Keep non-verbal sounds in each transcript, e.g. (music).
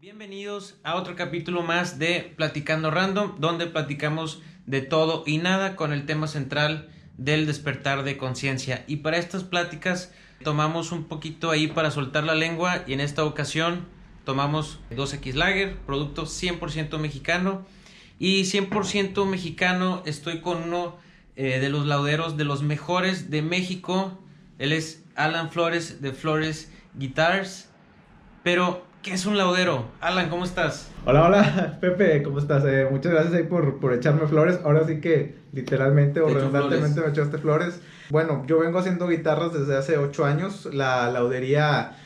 Bienvenidos a otro capítulo más de Platicando Random, donde platicamos de todo y nada con el tema central del despertar de conciencia. Y para estas pláticas tomamos un poquito ahí para soltar la lengua y en esta ocasión tomamos 2X Lager, producto 100% mexicano. Y 100% mexicano estoy con uno eh, de los lauderos de los mejores de México. Él es Alan Flores de Flores Guitars. Pero ¿Qué es un laudero? Alan, ¿cómo estás? Hola, hola, (laughs) Pepe, ¿cómo estás? Eh, muchas gracias ahí por, por, echarme flores. Ahora sí que literalmente o redundantemente me echaste flores. Bueno, yo vengo haciendo guitarras desde hace ocho años. La laudería,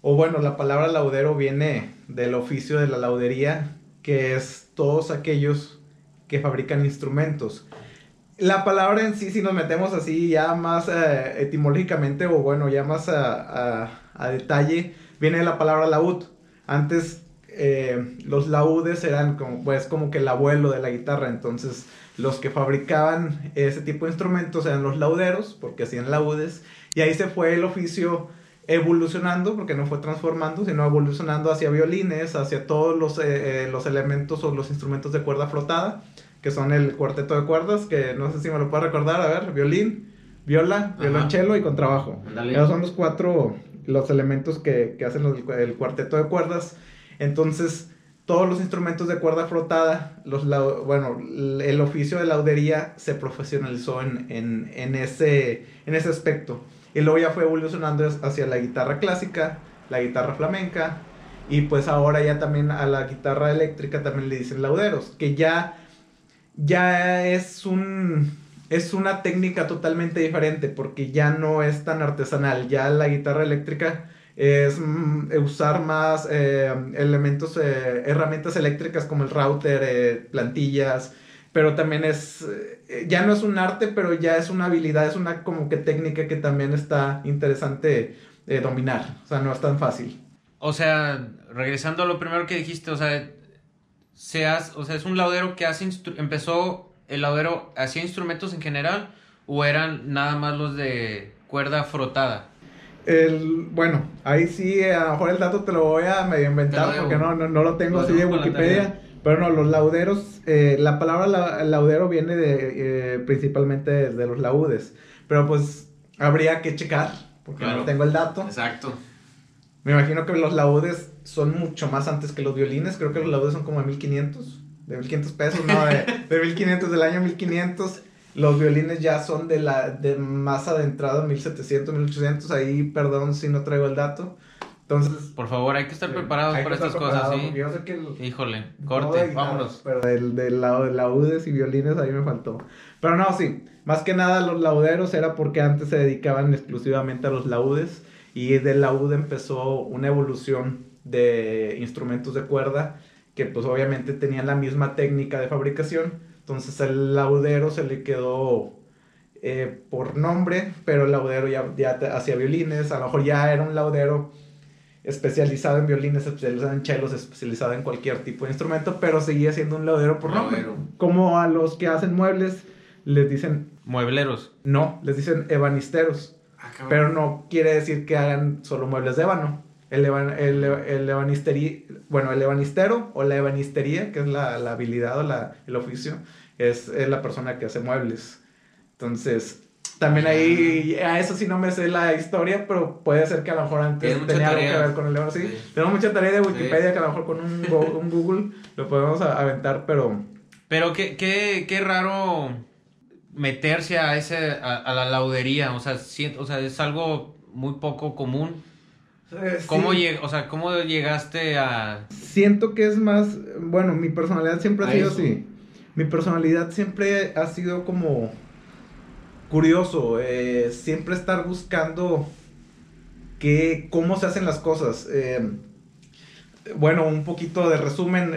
o bueno, la palabra laudero viene del oficio de la laudería, que es todos aquellos que fabrican instrumentos. La palabra en sí, si nos metemos así ya más eh, etimológicamente, o bueno, ya más a, a, a detalle, viene la palabra laúd. Antes eh, los laúdes eran como, pues, como que el abuelo de la guitarra, entonces los que fabricaban ese tipo de instrumentos eran los lauderos, porque hacían laúdes, y ahí se fue el oficio evolucionando, porque no fue transformando, sino evolucionando hacia violines, hacia todos los, eh, eh, los elementos o los instrumentos de cuerda flotada, que son el cuarteto de cuerdas, que no sé si me lo puedo recordar, a ver, violín, viola, violonchelo y contrabajo. Esos son los cuatro los elementos que, que hacen el cuarteto de cuerdas. Entonces, todos los instrumentos de cuerda flotada, los, bueno, el oficio de laudería se profesionalizó en, en, en, ese, en ese aspecto. Y luego ya fue evolucionando hacia la guitarra clásica, la guitarra flamenca, y pues ahora ya también a la guitarra eléctrica también le dicen lauderos, que ya, ya es un es una técnica totalmente diferente porque ya no es tan artesanal. Ya la guitarra eléctrica es mm, usar más eh, elementos, eh, herramientas eléctricas como el router, eh, plantillas, pero también es, ya no es un arte, pero ya es una habilidad, es una como que técnica que también está interesante dominar. O sea, no es tan fácil. O sea, regresando a lo primero que dijiste, o sea, seas, o sea, es un laudero que hace empezó el laudero hacía instrumentos en general o eran nada más los de cuerda frotada? El, bueno, ahí sí, a lo mejor el dato te lo voy a medio inventar porque no, no, lo tengo así de Wikipedia. Pero no, los lauderos, eh, la palabra laudero viene de, eh, principalmente de los laudes. Pero pues habría que checar, porque no tengo el dato. Exacto. Me imagino que los laudes son mucho más antes que los violines. Creo que los laudes son como de 1500 de 1500 pesos, no, de, de 1500, del año 1500. Los violines ya son de la de más adentrado, 1700, 1800. Ahí, perdón si no traigo el dato. Entonces, por favor, hay que estar preparados para estas cosas, ¿sí? Yo sé que Híjole, corte, vámonos. Pero del, del lado de laudes y violines ahí me faltó. Pero no, sí, más que nada los lauderos era porque antes se dedicaban exclusivamente a los laudes y del laude empezó una evolución de instrumentos de cuerda que pues obviamente tenían la misma técnica de fabricación. Entonces el laudero se le quedó eh, por nombre, pero el laudero ya, ya hacía violines, a lo mejor ya era un laudero especializado en violines, especializado en chelos, especializado en cualquier tipo de instrumento, pero seguía siendo un laudero por nombre. Como a los que hacen muebles les dicen... Muebleros. No, les dicen ebanisteros. Ah, pero no quiere decir que hagan solo muebles de ébano. El, el, el bueno, el ebanistero o la ebanistería, que es la, la habilidad o la, el oficio, es, es, la persona que hace muebles. Entonces, también ahí, a eso sí no me sé la historia, pero puede ser que a lo mejor antes tenía algo que ver con el ebanistero. Sí, tengo mucha tarea de Wikipedia que a lo mejor con un, un Google lo podemos aventar, pero... Pero qué, qué, qué raro meterse a, ese, a, a la laudería, o sea, o sea, es algo muy poco común eh, ¿Cómo, o sea, ¿Cómo llegaste a...? Siento que es más, bueno, mi personalidad siempre ha sido así. Mi personalidad siempre ha sido como curioso, eh, siempre estar buscando que, cómo se hacen las cosas. Eh, bueno, un poquito de resumen,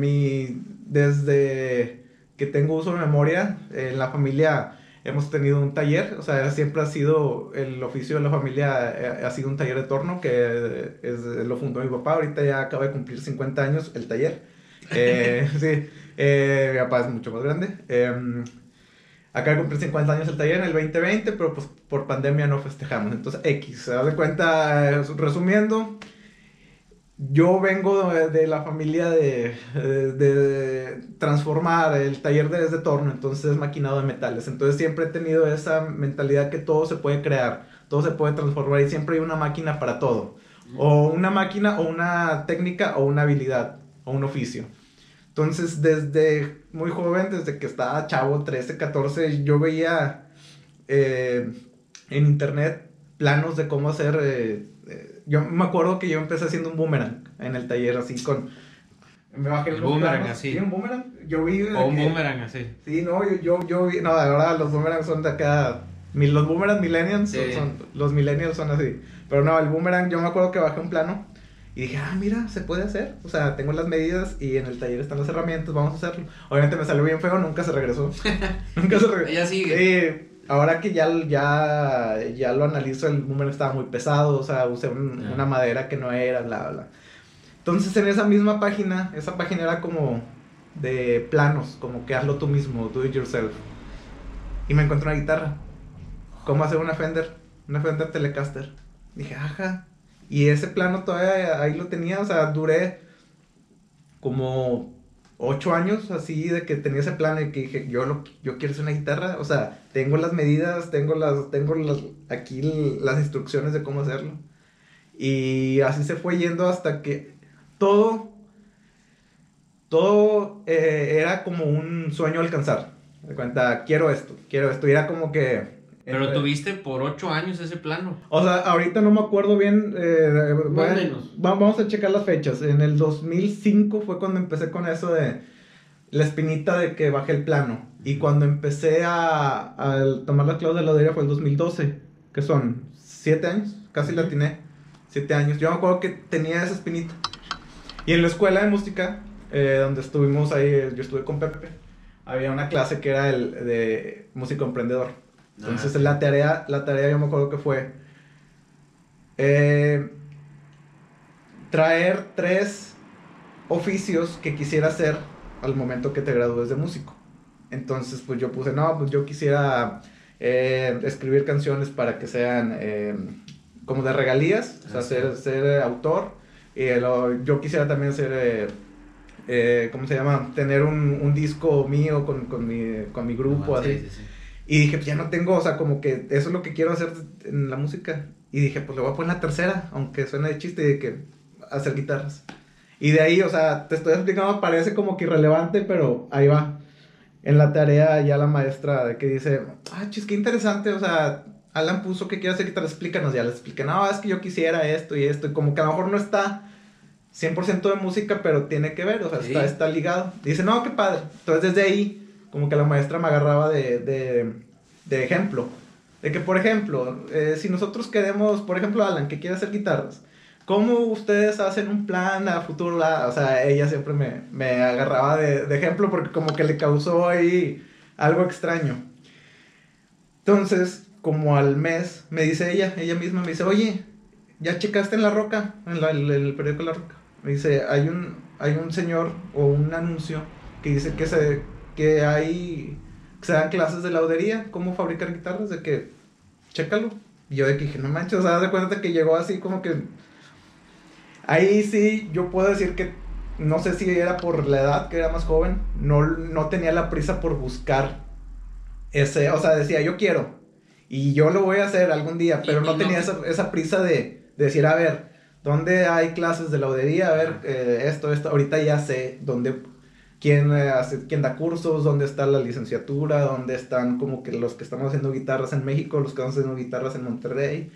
mi, desde que tengo uso de memoria, en la familia hemos tenido un taller, o sea, siempre ha sido el oficio de la familia, eh, ha sido un taller de torno que es, lo fundó mi papá, ahorita ya acaba de cumplir 50 años el taller. (laughs) Eh, sí, eh, mi papá es mucho más grande. Em, acaba de cumplir 50 años el taller en el 2020, pero pues por pandemia no festejamos, entonces X, se da de cuenta, resumiendo, yo vengo de, la familia de, de, transformar el taller de, de torno, entonces es maquinado de metales. Entonces siempre he tenido esa mentalidad que todo se puede crear, todo se puede transformar y siempre hay una máquina para todo. O una máquina, o una técnica, o una habilidad, o un oficio. Entonces, desde muy joven, desde que estaba chavo, 13, 14, yo veía eh, en internet planos de cómo hacer eh, yo me acuerdo que yo empecé haciendo un boomerang en el taller, así con. Me bajé el boomerang así. Sí, un boomerang. Yo vi. O un boomerang así. Sí, no, yo, yo, yo vi. No, de verdad, los boomerangs son de acá. Los boomerang millennials son, Los millennials son así. Pero no, el boomerang, yo me acuerdo que bajé un plano. Y dije, ah, mira, se puede hacer. O sea, tengo las medidas y en el taller están las herramientas, vamos a hacerlo. Obviamente me salió bien feo, nunca se regresó. (laughs) nunca se regresó. Ella sigue ahora que ya, ya, ya lo analizo, el número estaba muy pesado, o sea, usé una madera que no era, bla, bla. Entonces en esa misma página, esa página era como de planos, como que hazlo tú mismo, do it yourself. Y me encontré una guitarra. ¿Cómo hacer una Fender? Una Fender Telecaster. Dije, ajá. Y ese plano todavía ahí lo tenía, o sea, duré como ocho años así de que tenía ese plan y que dije, yo, yo quiero hacer una guitarra, o sea, tengo las medidas, tengo las, tengo las, aquí las instrucciones de cómo hacerlo. Y así se fue yendo hasta que todo, todo eh, era como un sueño alcanzar. De cuenta, quiero esto, quiero esto. Y era como que pero tuviste por ocho años ese plano. O sea, ahorita no me acuerdo bien. Eh, menos. vamos a checar las fechas. En el 2005 fue cuando empecé con eso de la espinita de que bajé el plano. Y cuando empecé a, tomar la clave de la lotería fue el 2012. Que son siete años. Casi la atiné. Siete años. Yo me acuerdo que tenía esa espinita. Y en la escuela de música, eh, donde estuvimos ahí, yo estuve con Pepe, había una clase que era el de músico emprendedor. Entonces la tarea, la tarea yo me acuerdo que fue eh, traer tres oficios que quisiera hacer al momento que te gradúes de músico. Entonces pues yo puse, no, pues yo quisiera eh, escribir canciones para que sean eh, como de regalías, o sea, ser, ser autor. Y yo quisiera también ser... ¿cómo se llama? Tener un, disco mío con, con, mi, con mi grupo, así. Sí, sí, y dije, pues ya no tengo, o sea, como que eso es lo que quiero hacer en la música. Y dije, pues le voy a poner la tercera, aunque suene de chiste, de que hacer guitarras. Y de ahí, o sea, te estoy explicando, parece como que irrelevante, pero ahí va. En la tarea ya la maestra de que dice, ah, chis, qué interesante, o sea, Alan puso que quiere hacer guitarra, explícanos. Ya le expliqué, no, es que yo quisiera esto y esto, y como que a lo mejor no está 100% de música, pero tiene que ver, o sea, está, está ligado. dice, no, qué padre. Entonces desde ahí como que la maestra me agarraba de, de, ejemplo. De que, por ejemplo, eh, si nosotros queremos, por ejemplo, Alan, que quiere hacer guitarras, ¿cómo ustedes hacen un plan a futuro? O sea, ella siempre me, me agarraba de, de, ejemplo porque como que le causó ahí algo extraño. Entonces, como al mes, me dice ella, ella misma me dice, oye, ¿ya checaste en La Roca? En, en el periódico La Roca. Me dice, hay un, hay un señor o un anuncio que dice que se que hay, que se dan clases de laudería, cómo fabricar guitarras, de que, chécalo. Y yo de que dije, no manches, o sea, de cuenta que llegó así como que... Ahí sí, yo puedo decir que no sé si era por la edad, que era más joven, no, no tenía la prisa por buscar ese, o sea, decía, yo quiero, y yo lo voy a hacer algún día, pero no tenía esa, esa, prisa de, decir, a ver, ¿dónde hay clases de laudería? A ver, eh, esto, esto, ahorita ya sé dónde quién, eh, hace, quién da cursos, dónde está la licenciatura, dónde están como que los que estamos haciendo guitarras en México, los que estamos haciendo guitarras en Monterrey.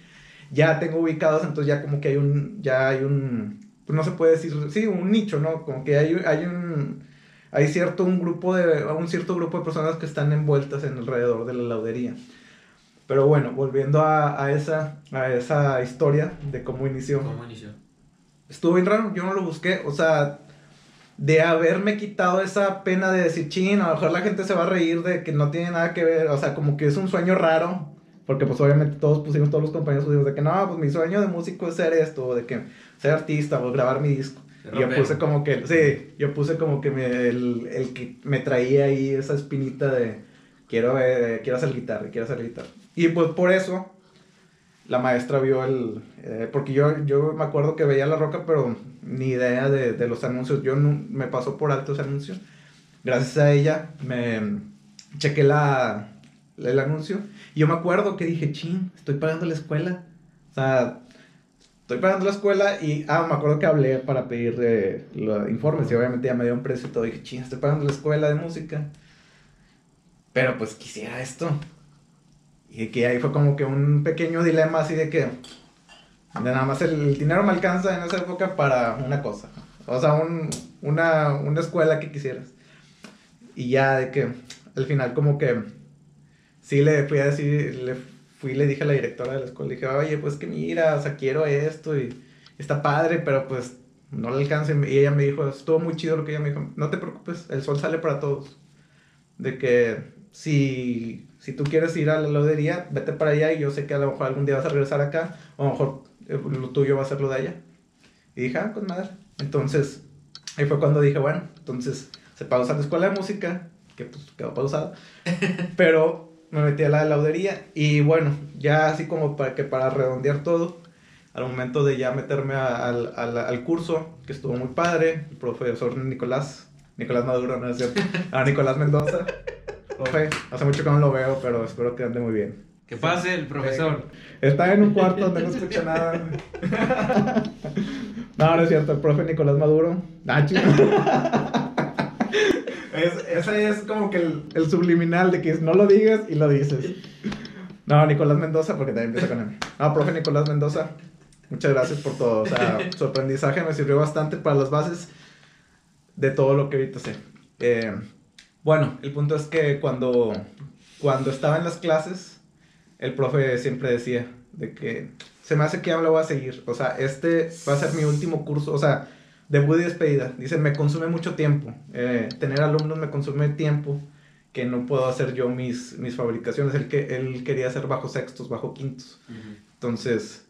Ya tengo ubicados, entonces ya como que hay un, ya hay un, pues no se puede decir, sí, un nicho, ¿no? Como que hay, hay un, hay cierto un grupo de, un cierto grupo de personas que están envueltas en alrededor de la laudería. Pero bueno, volviendo a, a, esa, a esa historia de cómo inició. ¿Cómo inició? Estuvo bien raro, yo no lo busqué, o sea, de haberme quitado esa pena de decir, ching, a lo mejor la gente se va a reír de que no tiene nada que ver, o sea, como que es un sueño raro, porque pues obviamente todos pusimos, todos los compañeros pusimos de que no, pues mi sueño de músico es ser esto, de que ser artista o grabar mi disco. Y yo puse como que, sí, yo puse como que me, el, el, que me traía ahí esa espinita de quiero, quiero hacer guitarra, quiero hacer guitarra. Y pues por eso la maestra vio el... Eh, porque yo, yo me acuerdo que veía La Roca, pero ni idea de, de los anuncios. Yo no, me pasó por alto ese anuncio. Gracias a ella me chequé la, el anuncio. Y yo me acuerdo que dije, ching, estoy pagando la escuela. O sea, estoy pagando la escuela y, ah, me acuerdo que hablé para pedir los informes y obviamente ya me dio un precio y todo. Dije, ching, estoy pagando la escuela de música. Pero pues quisiera esto. Y que ahí fue como que un pequeño dilema así de que de nada más el, dinero me alcanza en esa época para una cosa. O sea, un, una, una escuela que quisieras. Y ya de que al final como que sí le fui a decir, le fui le dije a la directora de la escuela, le dije, oye, pues que mira, o sea, quiero esto y está padre, pero pues no le alcanza. Y ella me dijo, estuvo muy chido lo que ella me dijo, no te preocupes, el sol sale para todos. De que si, si tú quieres ir a la lodería, vete para allá y yo sé que a lo mejor algún día vas a regresar acá, o a lo mejor eh, lo tuyo va a ser lo de allá. Y dije, ah, con madre. Entonces, ahí fue cuando dije, bueno, entonces se pausa la escuela de música, que pues quedó pausada, (laughs) pero me metí a la laudería y bueno, ya así como para que para redondear todo, al momento de ya meterme al, al, al curso, que estuvo muy padre, el profesor Nicolás, Nicolás Maduro, no es cierto, a (laughs) Nicolás Mendoza. Profe, hace mucho que no lo veo, pero espero que ande muy bien. Que pase el profesor. Está en un cuarto donde no escucha nada. (laughs) no, no es cierto, el profe Nicolás Maduro. Ah, (laughs) es, ese es como que el, el, subliminal de que no lo digas y lo dices. No, Nicolás Mendoza, porque también empieza con él. No, profe Nicolás Mendoza, muchas gracias por todo. O sea, su aprendizaje me sirvió bastante para las bases de todo lo que ahorita sé. Eh, bueno, el punto es que cuando, cuando estaba en las clases, el profe siempre decía de que se me hace que ya lo voy a seguir. O sea, este va a ser mi último curso. O sea, debut y despedida. Dice, me consume mucho tiempo. Eh, tener alumnos me consume tiempo que no puedo hacer yo mis, mis fabricaciones. Él, que, él quería hacer bajo sextos, bajo quintos. Entonces,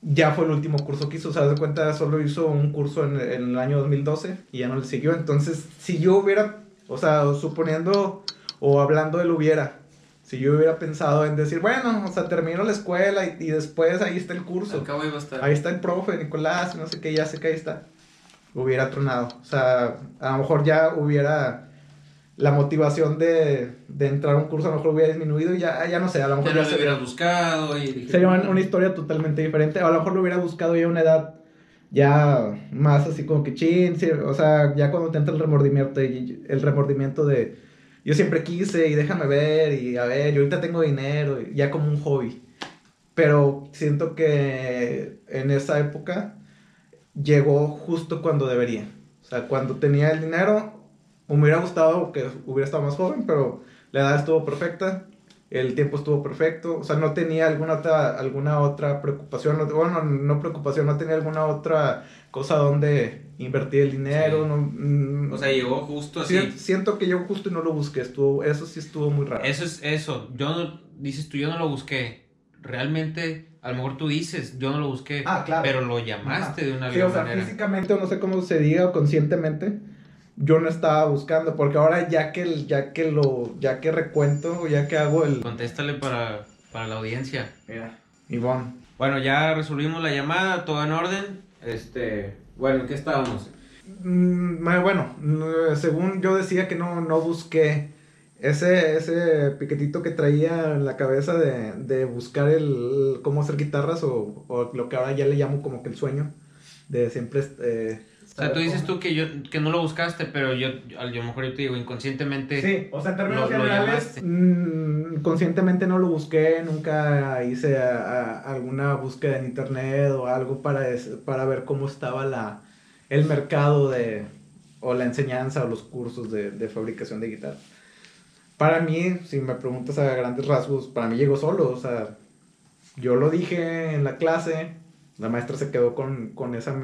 ya fue el último curso que hizo. O sea, de cuenta, solo hizo un curso en, en, el año 2012 y ya no le siguió. Entonces, si yo hubiera o sea, suponiendo o hablando del hubiera, si yo hubiera pensado en decir, bueno, o sea, termino la escuela y, después ahí está el curso. Ahí está el profe, Nicolás, no sé qué, ya sé que ahí está. Hubiera tronado. O sea, a lo mejor ya hubiera la motivación de, de entrar a un curso, a lo mejor hubiera disminuido y ya, ya no sé, a lo mejor ya, ya lo hubiera buscado y sería una, historia totalmente diferente. A lo mejor lo hubiera buscado ya a una edad ya más así como que chin, o sea, ya cuando te entra el remordimiento, el remordimiento de yo siempre quise y déjame ver y a ver, yo ahorita tengo dinero, ya como un hobby. Pero siento que en esa época llegó justo cuando debería. O sea, cuando tenía el dinero, me hubiera gustado que hubiera estado más joven, pero la edad estuvo perfecta el tiempo estuvo perfecto, o sea, no tenía alguna otra, alguna otra preocupación, bueno, no preocupación, no tenía alguna otra cosa donde invertir el dinero, no, mm, o sea, llegó justo así. Siento que llegó justo y no lo busqué, estuvo, eso sí estuvo muy raro. Eso es eso, yo no, dices tú, yo no lo busqué, realmente, a lo mejor tú dices, yo no lo busqué, ah, claro. pero lo llamaste de una sí, o sea, físicamente, o no sé cómo se diga, conscientemente, yo no estaba buscando, porque ahora ya que, ya que lo, ya que recuento, ya que hago el... Contéstale para, para la audiencia. Mira, Ivonne. Bueno, ya resolvimos la llamada, todo en orden. Este, bueno, ¿en qué estábamos? Mm, bueno, según yo decía que no, no busqué ese, ese piquetito que traía en la cabeza de, de buscar el, cómo hacer guitarras o, o, lo que ahora ya le llamo como que el sueño de siempre eh, o sea, tú dices tú que yo que no lo buscaste, pero yo a lo mejor yo te digo inconscientemente. Sí, o sea, en términos generales, mm, conscientemente no lo busqué, nunca hice alguna búsqueda en internet o algo para, para ver cómo estaba la, el mercado de, o la enseñanza o los cursos de, de fabricación de guitarra. Para mí, si me preguntas a grandes rasgos, para mí llegó solo, o sea, yo lo dije en la clase, la maestra se quedó con, con esa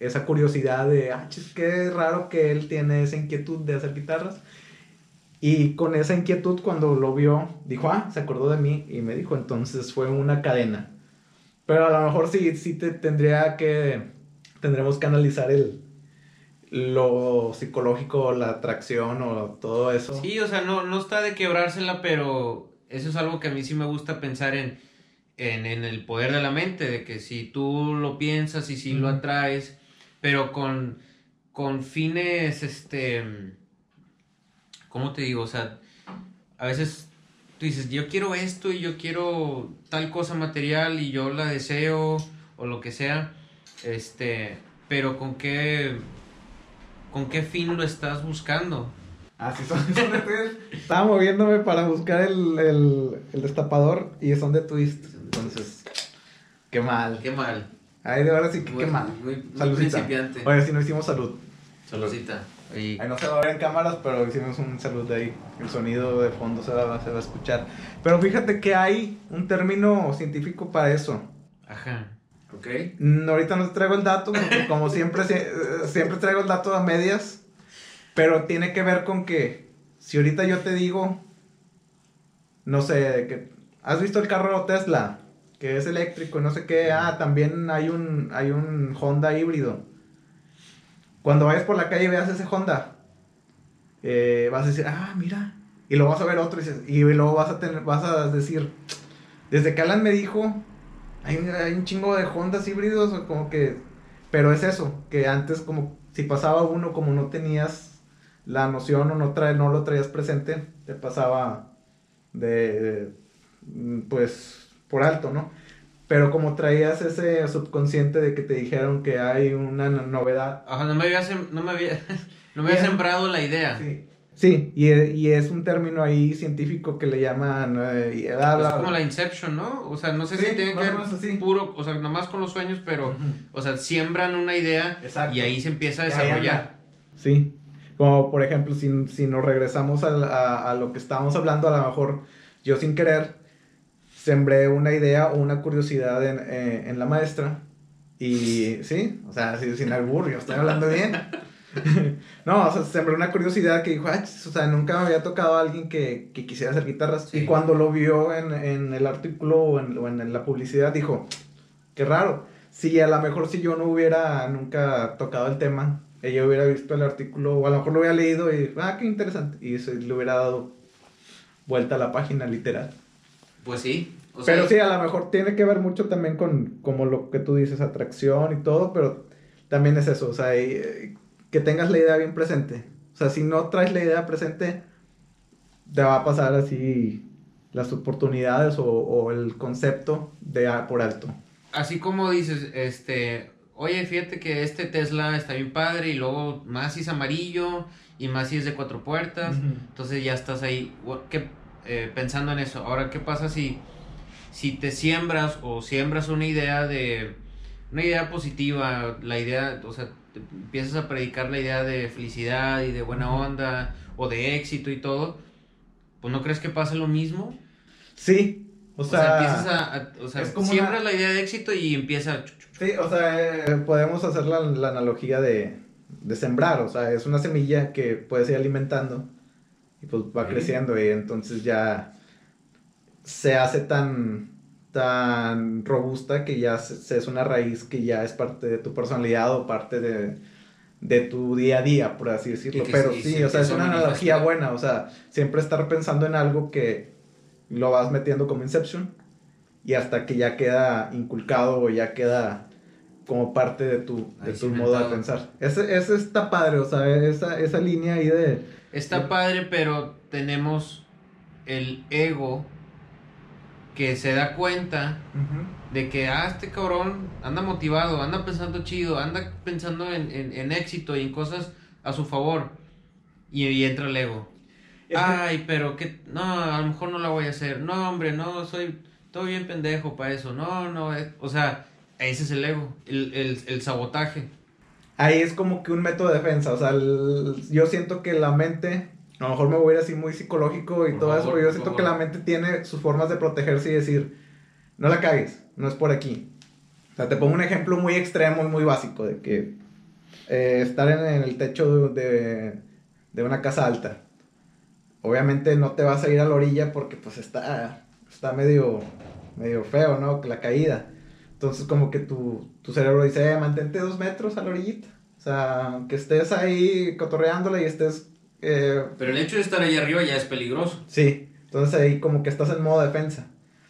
esa curiosidad de, ah, qué raro que él tiene esa inquietud de hacer guitarras. Y con esa inquietud cuando lo vio, dijo, ah, se acordó de mí y me dijo, entonces fue una cadena. Pero a lo mejor sí, sí te tendría que, tendremos que analizar el, lo psicológico, la atracción o todo eso. Sí, o sea, no, no está de quebrársela, pero eso es algo que a mí sí me gusta pensar en en, el poder de la mente, de que si tú lo piensas y si lo atraes, pero con, con fines, este, ¿cómo te digo? O sea, a veces tú dices, yo quiero esto y yo quiero tal cosa material y yo la deseo o lo que sea, este, pero con qué, con qué fin lo estás buscando. Así son, son (laughs) de Estaba moviéndome para buscar el, el, destapador y son de twist. Entonces, qué mal. Qué mal. Ay, de verdad sí que qué mal. Muy, principiante. Oye, si no hicimos salud. Saludcita. Ahí no se va a ver en cámaras, pero hicimos un salud de ahí. El sonido de fondo se va, se va a escuchar. Pero fíjate que hay un término científico para eso. Ajá. Ok. Mm, ahorita no te traigo el dato, como (laughs) siempre, siempre traigo el dato a medias. Pero tiene que ver con que si ahorita yo te digo, no sé, que has visto el carro Tesla, que es eléctrico, no sé qué, ah, también hay un, hay un Honda híbrido. Cuando vayas por la calle y veas ese Honda, eh, vas a decir, ah, mira, y luego vas a ver otro y, y luego vas a, tener, vas a decir, desde que Alan me dijo, hay, hay un chingo de Hondas híbridos, como que, pero es eso, que antes como si pasaba uno, como no tenías la noción o no, trae, no lo traías presente, te pasaba de, pues, por alto, ¿no? Pero como traías ese subconsciente de que te dijeron que hay una novedad. Ajá, no me había, no me había, (laughs) no me había sembrado la idea. Sí. Sí, y, y, es un término ahí científico que le llaman... Eh, es como la Inception, ¿no? O sea, no sé si tiene que ver puro, o sea, nomás con los sueños, pero, o sea, siembran una idea y ahí se empieza a desarrollar. Sí, como por ejemplo, si, si nos regresamos a, a, lo que estábamos hablando, a lo mejor yo sin querer sembré una idea o una curiosidad en, eh, en la maestra. Y sí, o sea, sin albur, yo estoy hablando bien. (laughs) no, o sea, sembré una curiosidad que dijo, o sea, nunca me había tocado a alguien que, que quisiera hacer guitarras. Y cuando lo vio en, en el artículo o en, o en, la publicidad, dijo, qué raro. Si a lo mejor si yo no hubiera nunca tocado el tema, ella hubiera visto el artículo, o a lo mejor lo hubiera leído y, ah, qué interesante, y se le hubiera dado vuelta a la página literal. Pues sí. Pero sí, a lo mejor tiene que ver mucho también con, como lo que tú dices, atracción y todo, pero también es eso, o sea, eh, que tengas la idea bien presente. O sea, si no traes la idea presente, te va a pasar así las oportunidades o, o el concepto de por alto. Así como dices, este, oye, fíjate que este Tesla está bien padre y luego más si es amarillo y más si es de cuatro puertas, entonces ya estás ahí ¿qué, eh, pensando en eso. Ahora, ¿qué pasa si, si te siembras o siembras una idea de, una idea positiva, la idea, o sea, empiezas a predicar la idea de felicidad y de buena onda o de éxito y todo, pues no crees que pase lo mismo? Sí, o, sea, empiezas a, o sea, siembras la idea de éxito y empieza Sí, o sea, eh, podemos hacer la, analogía de, sembrar, o sea, es una semilla que puedes ir alimentando y pues va creciendo y entonces ya se hace tan, tan robusta que ya se, es una raíz que ya es parte de tu personalidad o parte de, tu día a día, por así decirlo. Pero sí, o sea, es una analogía buena, o sea, siempre estar pensando en algo que lo vas metiendo como Inception y hasta que ya queda inculcado o ya queda como parte de tu, de tu modo de pensar. Ese, ese, está padre, o sea, esa, esa línea ahí de... Está padre, pero tenemos el ego que se da cuenta de que, ah, este cabrón anda motivado, anda pensando chido, anda pensando en, en, éxito y en cosas a su favor. Y, entra el ego. Ay, pero que, no, a lo mejor no la voy a hacer. No, hombre, no, soy todo bien pendejo para eso. No, no, o sea, ese es el ego, el, sabotaje. Ahí es como que un método de defensa. O sea, yo siento que la mente, a lo mejor me voy a ir así muy psicológico y todo eso, pero yo siento que la mente tiene sus formas de protegerse y decir, no la cagues, no es por aquí. O sea, te pongo un ejemplo muy extremo y muy básico de que eh, estar en, el techo de, de, una casa alta. Obviamente no te vas a ir a la orilla porque pues está, está medio, medio feo, ¿no? La caída. Entonces como que tu, tu cerebro dice, eh, mantente dos metros a la orillita. O sea, que estés ahí cotorreándola y estés... Eh, Pero el hecho de estar ahí arriba ya es peligroso. Sí, entonces ahí como que estás en modo defensa.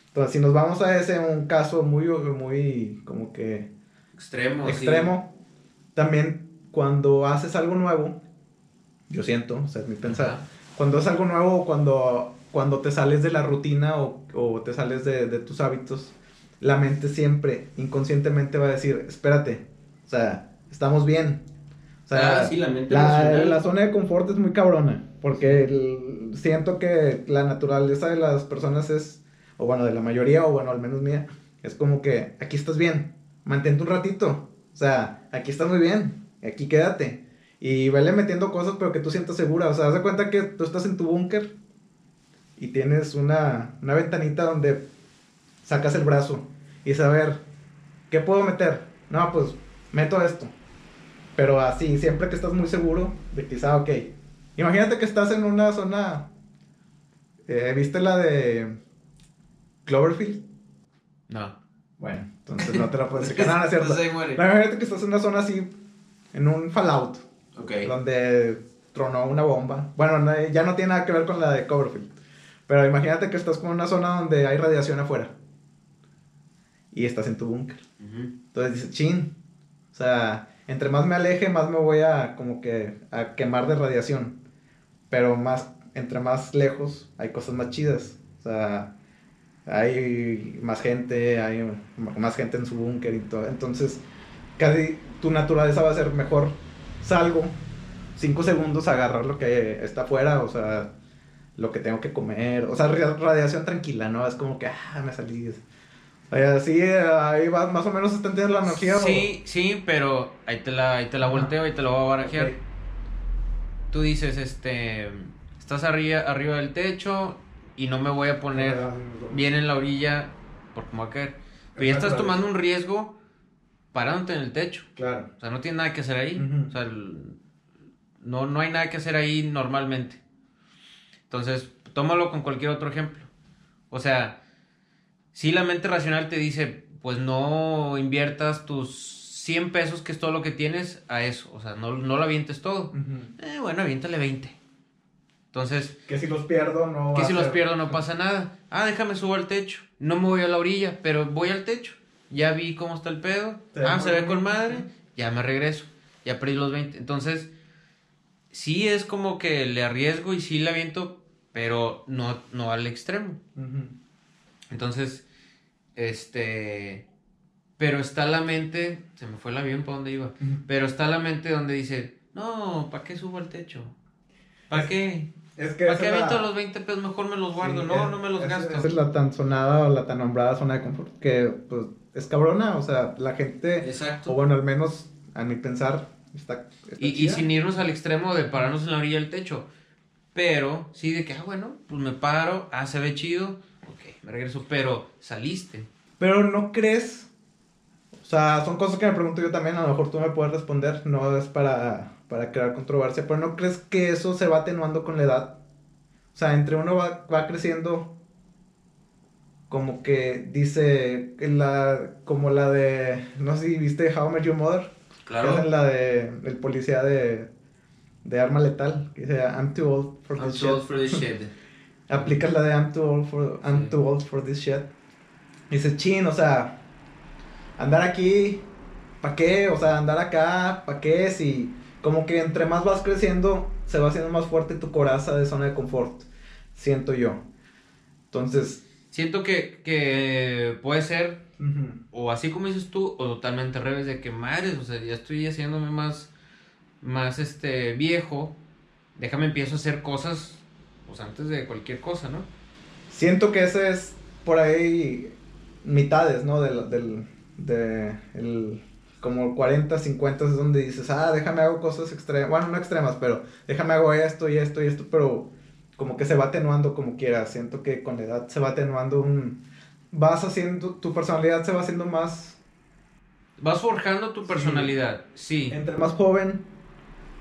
Entonces, si nos vamos a ese, un caso muy, muy, como que... Extremo. Extremo. También cuando haces algo nuevo, yo siento, o sea, es mi pensar, cuando es algo nuevo, cuando, cuando te sales de la rutina o, o te sales de, de, tus hábitos, la mente siempre, inconscientemente va a decir, espérate, o sea, estamos bien. O sea, ah, sí, la, mente la, la, zona de confort es muy cabrona, porque siento que la naturaleza de las personas es, o bueno, de la mayoría, o bueno, al menos mía, es como que aquí estás bien, mantente un ratito, o sea, aquí estás muy bien, aquí quédate. Y vele metiendo cosas, pero que tú sientas segura. O sea, haz de cuenta que tú estás en tu búnker y tienes una, una ventanita donde sacas el brazo y saber, ¿qué puedo meter? No, pues meto esto. Pero así, siempre que estás muy seguro de que, ah, ok. Imagínate que estás en una zona. Eh, ¿Viste la de Cloverfield? No. Bueno, entonces no te la puedes (laughs) decir. no, no es cierto. Imagínate que estás en una zona así, en un Fallout. Donde tronó una bomba. Bueno, ya no tiene nada que ver con la de Cloverfield. Pero imagínate que estás con una zona donde hay radiación afuera. Y estás en tu búnker. Entonces dices, chin. O sea, entre más me aleje, más me voy a como que a quemar de radiación. Pero más, entre más lejos, hay cosas más chidas. O sea, hay más gente, hay más gente en su búnker y todo. Entonces, casi tu naturaleza va a ser mejor salgo, cinco segundos a agarrar lo que está afuera, o sea, lo que tengo que comer, o sea, radiación tranquila, ¿no? Es como que, ah, me salí. O sea, sí, ahí va, más o menos está entendiendo la energía. Sí, sí, pero ahí te la, ahí te la volteo y te lo voy a barajear. Tú dices, este, estás arriba, arriba del techo y no me voy a poner bien en la orilla porque me va a caer. Pero ya estás tomando un riesgo parándote en el techo. Claro. O sea, no tiene nada que hacer ahí. O sea, no, no hay nada que hacer ahí normalmente. Entonces, tómalo con cualquier otro ejemplo. O sea, si la mente racional te dice, pues no inviertas tus 100 pesos, que es todo lo que tienes, a eso. O sea, no, no lo avientes todo. eh, bueno, aviéntale 20. Entonces... Que si los pierdo no... Que si los pierdo no pasa nada. Ah, déjame subo al techo. No me voy a la orilla, pero voy al techo ya vi cómo está el pedo, ah, se ve con madre, ya me regreso, ya perdí los 20. Entonces, sí es como que le arriesgo y sí le aviento, pero no, no al extremo. Entonces, este, pero está la mente, se me fue el avión para donde iba, pero está la mente donde dice, no, ¿para qué subo al techo? ¿Para qué? Es que ¿Para qué aviento los 20 pesos? Mejor me los guardo, no, no me los gasto. Esa es la tan sonada o la tan nombrada zona de confort que, pues, es cabrona, o sea, la gente, Exacto. o bueno, al menos a mi pensar, está... y, sin irnos al extremo de pararnos en la orilla del techo, pero sí de que, ah, bueno, pues me paro, ah, se ve chido, me regreso, pero saliste. Pero no crees, o sea, son cosas que me pregunto yo también, a lo mejor tú me puedes responder, no es para, para crear controversia, pero no crees que eso se va atenuando con la edad. O sea, entre uno va, va creciendo como que dice la como la de no sé si viste How I Met Your Mother claro es la de el policía de de arma letal que dice I'm too old for this shit. Old for this shit. (laughs) aplicas la de I'm too old for I'm too old for this shit dice chin o sea andar aquí ¿para qué? o sea andar acá ¿para qué? si como que entre más vas creciendo se va haciendo más fuerte tu coraza de zona de confort siento yo entonces Siento que, que puede ser, o así como dices tú, o totalmente al revés, de que madres, o sea, ya estoy haciéndome más, más este, viejo, déjame empiezo a hacer cosas, pues antes de cualquier cosa, ¿no? Siento que ese es por ahí mitades, ¿no? Del, del, de el, como 40, 50 es donde dices, ah, déjame hago cosas extremas, bueno, no extremas, pero déjame hago esto y esto y esto, pero como que se va atenuando como quieras. Siento que con la edad se va atenuando un... Vas haciendo, tu personalidad se va haciendo más... Vas forjando tu personalidad, sí. Entre más joven,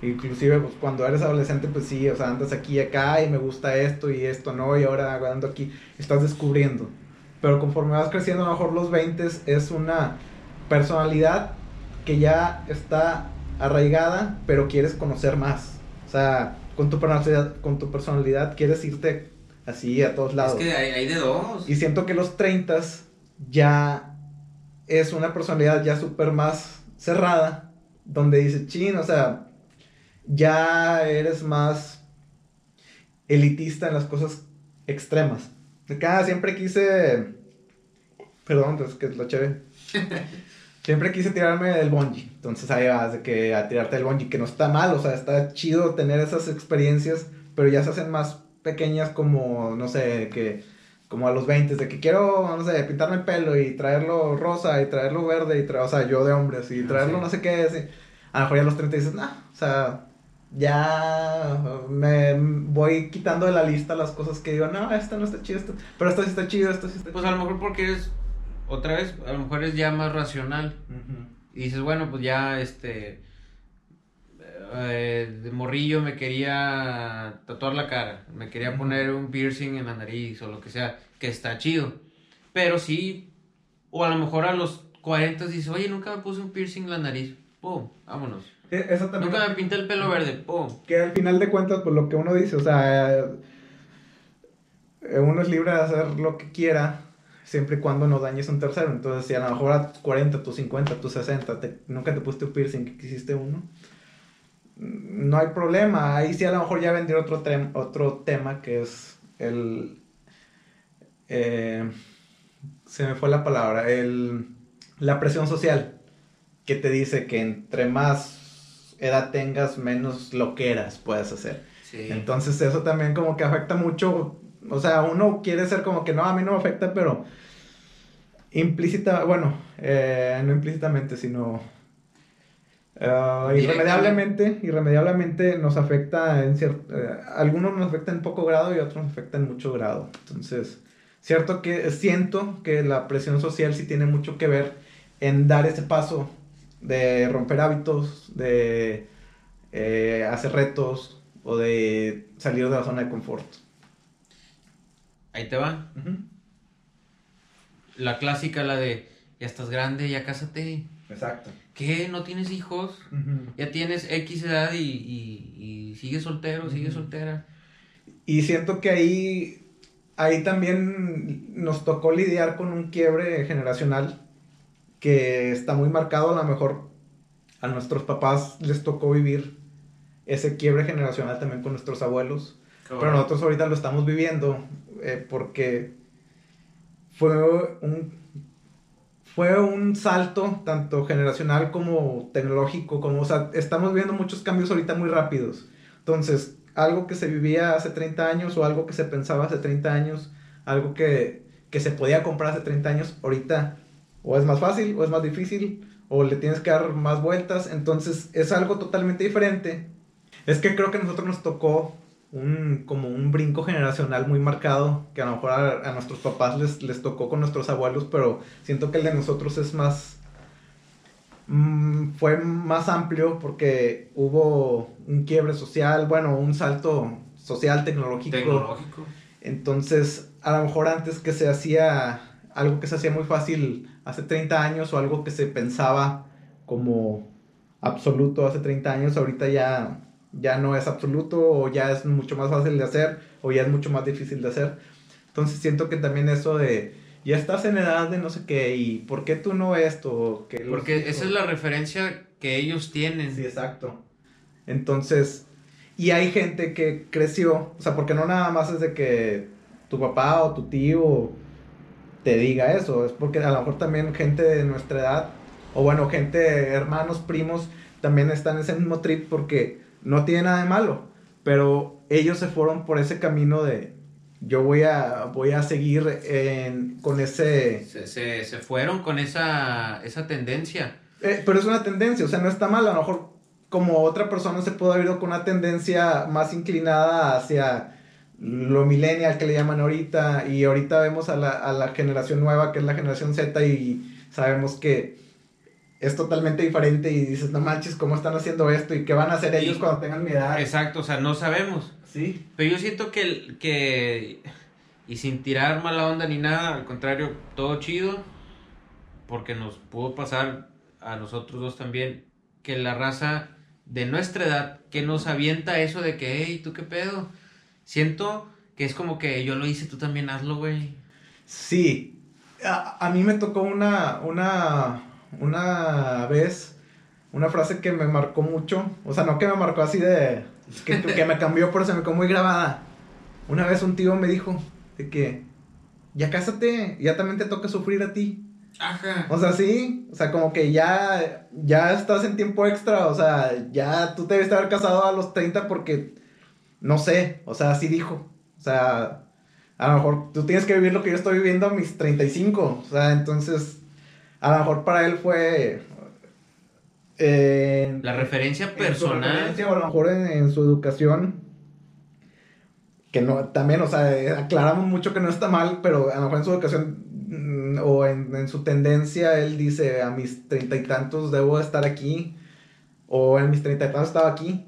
inclusive pues, cuando eres adolescente, pues sí, o sea, andas aquí y acá y me gusta esto y esto no, y ahora ando aquí, estás descubriendo. Pero conforme vas creciendo, a lo mejor los 20 es una personalidad que ya está arraigada, pero quieres conocer más. O sea, con tu personalidad, con tu personalidad quieres irte así a todos lados. Es que hay, hay de dos. Y siento que los 30 ya es una personalidad ya súper más cerrada, donde dice, chin, o sea, ya eres más elitista en las cosas extremas. Acá siempre quise, perdón, es que es lo chévere. (laughs) siempre quise tirarme del bungee. Entonces ahí vas de que a tirarte del bungee, que no está mal, o sea, está chido tener esas experiencias, pero ya se hacen más pequeñas como, no sé, que como a los 20, de que quiero, no sé, pintarme el pelo y traerlo rosa y traerlo verde y traer, o sea, yo de hombre, así, ah, traerlo no sé qué, así. A lo mejor ya a los 30 dices, nah, o sea, ya me voy quitando de la lista las cosas que digo, no, esto no está chido, esto, pero esto sí está chido, esto sí está Pues a lo mejor porque es, otra vez, a lo mejor es ya más racional. Y dices, bueno, pues ya, este, eh, de morrillo me quería tatuar la cara, me quería poner un piercing en la nariz o lo que sea, que está chido. Pero sí, o a lo mejor a los 40 dices, oye, nunca me puse un piercing en la nariz. Pum, vámonos. Nunca me pinté el pelo verde. Que al final de cuentas, pues lo que uno dice, o sea, eh, uno es libre de hacer lo que quiera siempre y cuando no dañes a un tercero. Entonces, si a lo mejor a tus 40, tus 50, tus 60, nunca te pusiste un piercing que quisiste uno, no hay problema. Ahí sí a lo mejor ya vendría otro, otro tema que es el... Eh, se me fue la palabra, el, la presión social, que te dice que entre más edad tengas, menos lo que eras puedes hacer. Entonces eso también como que afecta mucho, o sea, uno quiere ser como que no, a mí no me afecta, pero implícita, bueno, eh, no implícitamente, sino Ah, irremediablemente, irremediablemente nos afecta en cierto, eh, algunos nos afecta en poco grado y otros nos afecta en mucho grado. Entonces, cierto que siento que la presión social sí tiene mucho que ver en dar ese paso de romper hábitos, de eh, hacer retos o de salir de la zona de confort. Ahí te va. La clásica, la de ya estás grande, ya cásate. Exacto. ¿Qué? ¿No tienes hijos? Ya tienes X edad y, y, sigues soltero, sigues soltera. Y siento que ahí, ahí también nos tocó lidiar con un quiebre generacional que está muy marcado. A lo mejor a nuestros papás les tocó vivir ese quiebre generacional también con nuestros abuelos. Pero nosotros ahorita lo estamos viviendo eh, porque fue un fue un salto tanto generacional como tecnológico, como, o sea, estamos viendo muchos cambios ahorita muy rápidos. Entonces, algo que se vivía hace 30 años o algo que se pensaba hace 30 años, algo que, que se podía comprar hace 30 años, ahorita o es más fácil o es más difícil o le tienes que dar más vueltas, entonces es algo totalmente diferente. Es que creo que a nosotros nos tocó un, como un brinco generacional muy marcado que a lo mejor a, nuestros papás les, les, tocó con nuestros abuelos, pero siento que el de nosotros es más... Mm, fue más amplio porque hubo un quiebre social, bueno, un salto social, tecnológico. Tecnológico. Entonces, a lo mejor antes que se hacía algo que se hacía muy fácil hace 30 años o algo que se pensaba como absoluto hace 30 años, ahorita ya ya no es absoluto o ya es mucho más fácil de hacer o ya es mucho más difícil de hacer. Entonces siento que también eso de ya estás en edad de no sé qué y por qué tú no esto, que porque esa es la referencia que ellos tienen. Sí, exacto. Entonces, y hay gente que creció, o sea, porque no nada más es de que tu papá o tu tío te diga eso, es porque a lo mejor también gente de nuestra edad o bueno, gente, hermanos, primos también están en ese mismo trip porque no tiene nada de malo, pero ellos se fueron por ese camino de yo voy a, voy a seguir con ese... Se, fueron con esa, esa tendencia. Eh, pero es una tendencia, o sea, no está mal, a lo mejor como otra persona se puede haber ido con una tendencia más inclinada hacia lo millennial que le llaman ahorita y ahorita vemos a la, a la generación nueva que es la generación Z y sabemos que es totalmente diferente y dices, no manches, ¿cómo están haciendo esto? ¿Y qué van a hacer ellos cuando tengan mi edad? Exacto, o sea, no sabemos. Sí. Pero yo siento que, que, y sin tirar mala onda ni nada, al contrario, todo chido, porque nos pudo pasar a nosotros dos también, que la raza de nuestra edad, que nos avienta eso de que, hey, ¿tú qué pedo? Siento Que es como que yo lo hice, tú también hazlo, güey. Sí. A, a mí me tocó una, una, una vez, una frase que me marcó mucho. O sea, no que me marcó así de... Que, que me cambió, pero se me quedó muy grabada. Una vez un tío me dijo de que, ya cásate, ya también te toca sufrir a ti. Ajá. O sea, sí, o sea, como que ya, ya estás en tiempo extra, o sea, ya tú te debes haber casado a los 30 porque, no sé, o sea, así dijo. O sea, a lo mejor tú tienes que vivir lo que yo estoy viviendo a mis 35, o sea, entonces, a lo mejor para él fue... Eh, la referencia personal. o a lo mejor en, su educación, que no, también, o sea, aclaramos mucho que no está mal, pero a lo mejor en su educación mm, o en, en, su tendencia, él dice, a mis treinta y tantos debo estar aquí, o en mis treinta y tantos estaba aquí,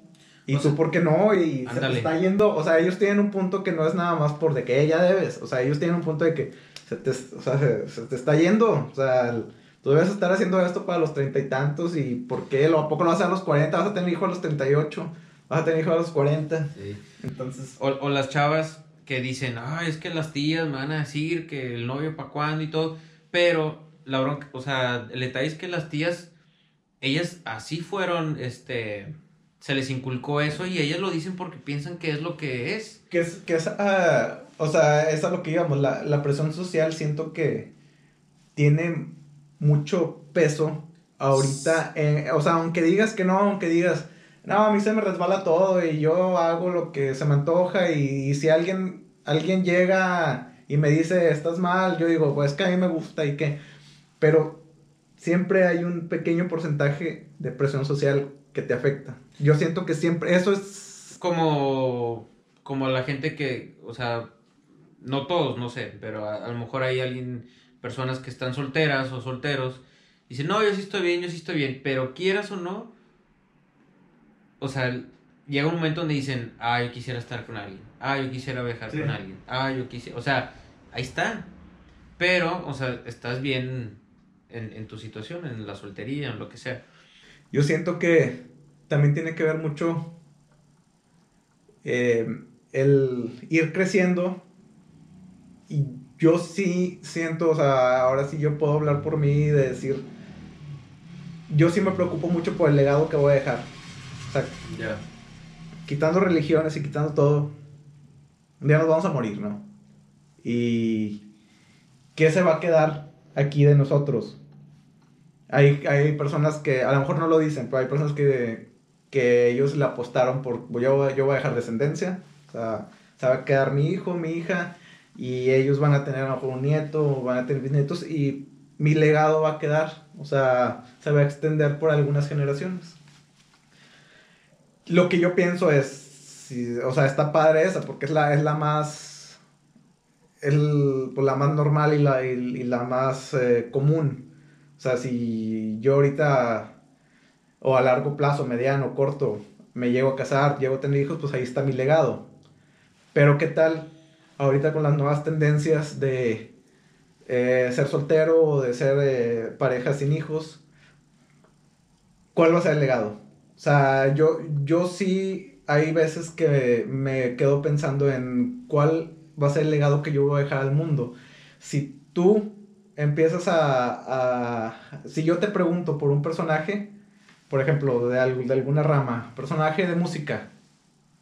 y tú, ¿por qué no? Y se te está yendo, o sea, ellos tienen un punto que no es nada más por de que ella debes, o sea, ellos tienen un punto de que se te, o sea, se, te está yendo, o sea, tú debes estar haciendo esto para los treinta y tantos, y ¿por qué? ¿A poco no vas a los cuarenta? ¿Vas a tener hijo a los treinta y ocho? ¿Vas a tener hijo a los cuarenta? Sí. Entonces... O, o las chavas que dicen, ay, es que las tías me van a decir que el novio para cuándo y todo, pero la bronca, o sea, el detalle es que las tías, ellas así fueron, este se les inculcó eso y ellas lo dicen porque piensan que es lo que es. Que es, que es, uh, o sea, es a lo que íbamos, la, la presión social siento que tiene mucho peso ahorita, o sea, aunque digas que no, aunque digas, no, a mí se me resbala todo y yo hago lo que se me antoja y, si alguien, alguien llega y me dice, estás mal, yo digo, pues que a mí me gusta y que, pero siempre hay un pequeño porcentaje de presión social que te afecta. Yo siento que siempre, eso es... Como, como la gente que, o sea, no todos, no sé, pero a, lo mejor hay alguien, personas que están solteras o solteros, y dicen, no, yo sí estoy bien, yo sí estoy bien, pero quieras o no, o sea, llega un momento donde dicen, ah, yo quisiera estar con alguien, ah, yo quisiera viajar con alguien, ah, yo quisiera, o sea, ahí está, pero, o sea, estás bien en, en tu situación, en la soltería, en lo que sea. Yo siento que también tiene que ver mucho eh, el ir creciendo. Y yo sí siento, o sea, ahora sí yo puedo hablar por mí y decir, yo sí me preocupo mucho por el legado que voy a dejar. O sea, quitando religiones y quitando todo, un día nos vamos a morir, ¿no? Y ¿qué se va a quedar aquí de nosotros? Hay, hay personas que a lo mejor no lo dicen, pero hay personas que, que ellos le apostaron por, yo, yo voy a dejar descendencia, o sea, se va a quedar mi hijo, mi hija, y ellos van a tener a lo mejor un nieto, van a tener bisnietos, y mi legado va a quedar, o sea, se va a extender por algunas generaciones. Lo que yo pienso es, o sea, está padre esa, porque es la, es la más, el, pues la más normal y la, y, la más eh, común o sea, si yo ahorita, o a largo plazo, mediano, corto, me llego a casar, llego a tener hijos, pues ahí está mi legado. Pero ¿qué tal ahorita con las nuevas tendencias de eh, ser soltero o de ser eh, pareja sin hijos? ¿Cuál va a ser el legado? O sea, yo, yo sí hay veces que me quedo pensando en cuál va a ser el legado que yo voy a dejar al mundo. Si tú empiezas a, Si yo te pregunto por un personaje, por ejemplo, de, de alguna rama, personaje de música,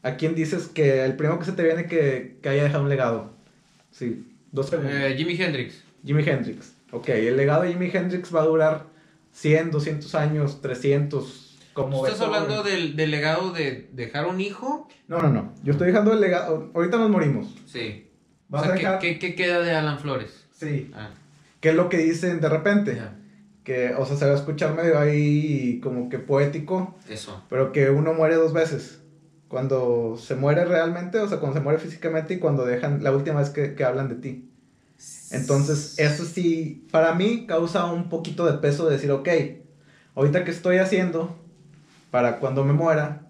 ¿a quién dices que el primero que se te viene que, que haya dejado un legado? Sí, dos eh, Jimi Hendrix. Jimi Hendrix. Ok, el legado de Jimi Hendrix va a durar 100, 200 años, 300. Como ¿Estás hablando del, del, legado de dejar un hijo? No, no, no. Yo estoy dejando el legado. Ahorita nos morimos. Sí. o sea, ¿qué, qué, queda de Alan Flores? Sí. Ah. ¿Qué es lo que dicen de repente? Que, o sea, se va a escuchar medio ahí como que poético. Eso. Pero que uno muere dos veces. Cuando se muere realmente, o sea, cuando se muere físicamente y cuando dejan la última vez que, que hablan de ti. Entonces, eso sí, para mí causa un poquito de peso de decir, ok, ahorita que estoy haciendo para cuando me muera,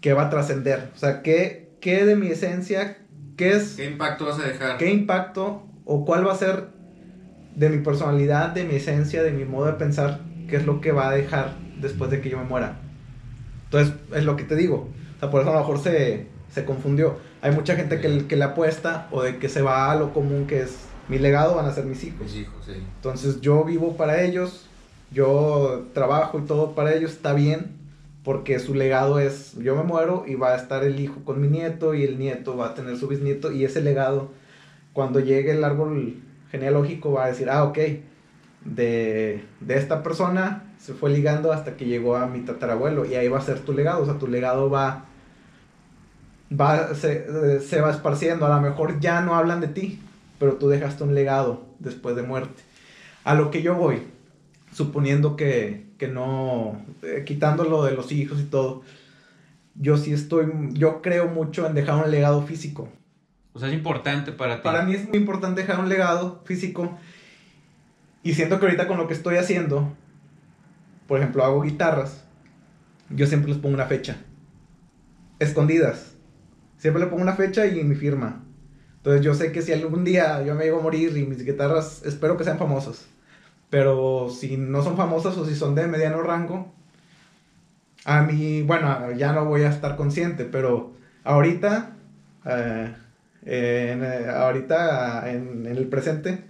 ¿qué va a trascender? O sea, ¿qué, ¿qué de mi esencia, qué es... ¿Qué impacto vas a dejar? ¿Qué impacto o cuál va a ser de mi personalidad, de mi esencia, de mi modo de pensar, qué es lo que va a dejar después de que yo me muera. Entonces, es lo que te digo. O sea, por eso a lo mejor se, se confundió. Hay mucha gente que, que le apuesta o de que se va a lo común que es mi legado van a ser mis hijos. Mis hijos, sí. Entonces yo vivo para ellos, yo trabajo y todo para ellos, está bien, porque su legado es, yo me muero y va a estar el hijo con mi nieto y el nieto va a tener su bisnieto y ese legado, cuando llegue el árbol genealógico va a decir, ah, ok, de, de esta persona se fue ligando hasta que llegó a mi tatarabuelo y ahí va a ser tu legado, o sea, tu legado va, va se, se va esparciendo, a lo mejor ya no hablan de ti, pero tú dejaste un legado después de muerte. A lo que yo voy, suponiendo que, que no, eh, quitándolo de los hijos y todo, yo sí estoy, yo creo mucho en dejar un legado físico. O sea, es importante para ti. Para mí es muy importante dejar un legado físico. Y siento que ahorita con lo que estoy haciendo, por ejemplo, hago guitarras, yo siempre les pongo una fecha. Escondidas. Siempre le pongo una fecha y mi firma. Entonces yo sé que si algún día yo me llego a morir y mis guitarras, espero que sean famosas. Pero si no son famosas o si son de mediano rango, a mí, bueno, ya no voy a estar consciente, pero ahorita, eh, en, eh, ahorita en, en, el presente,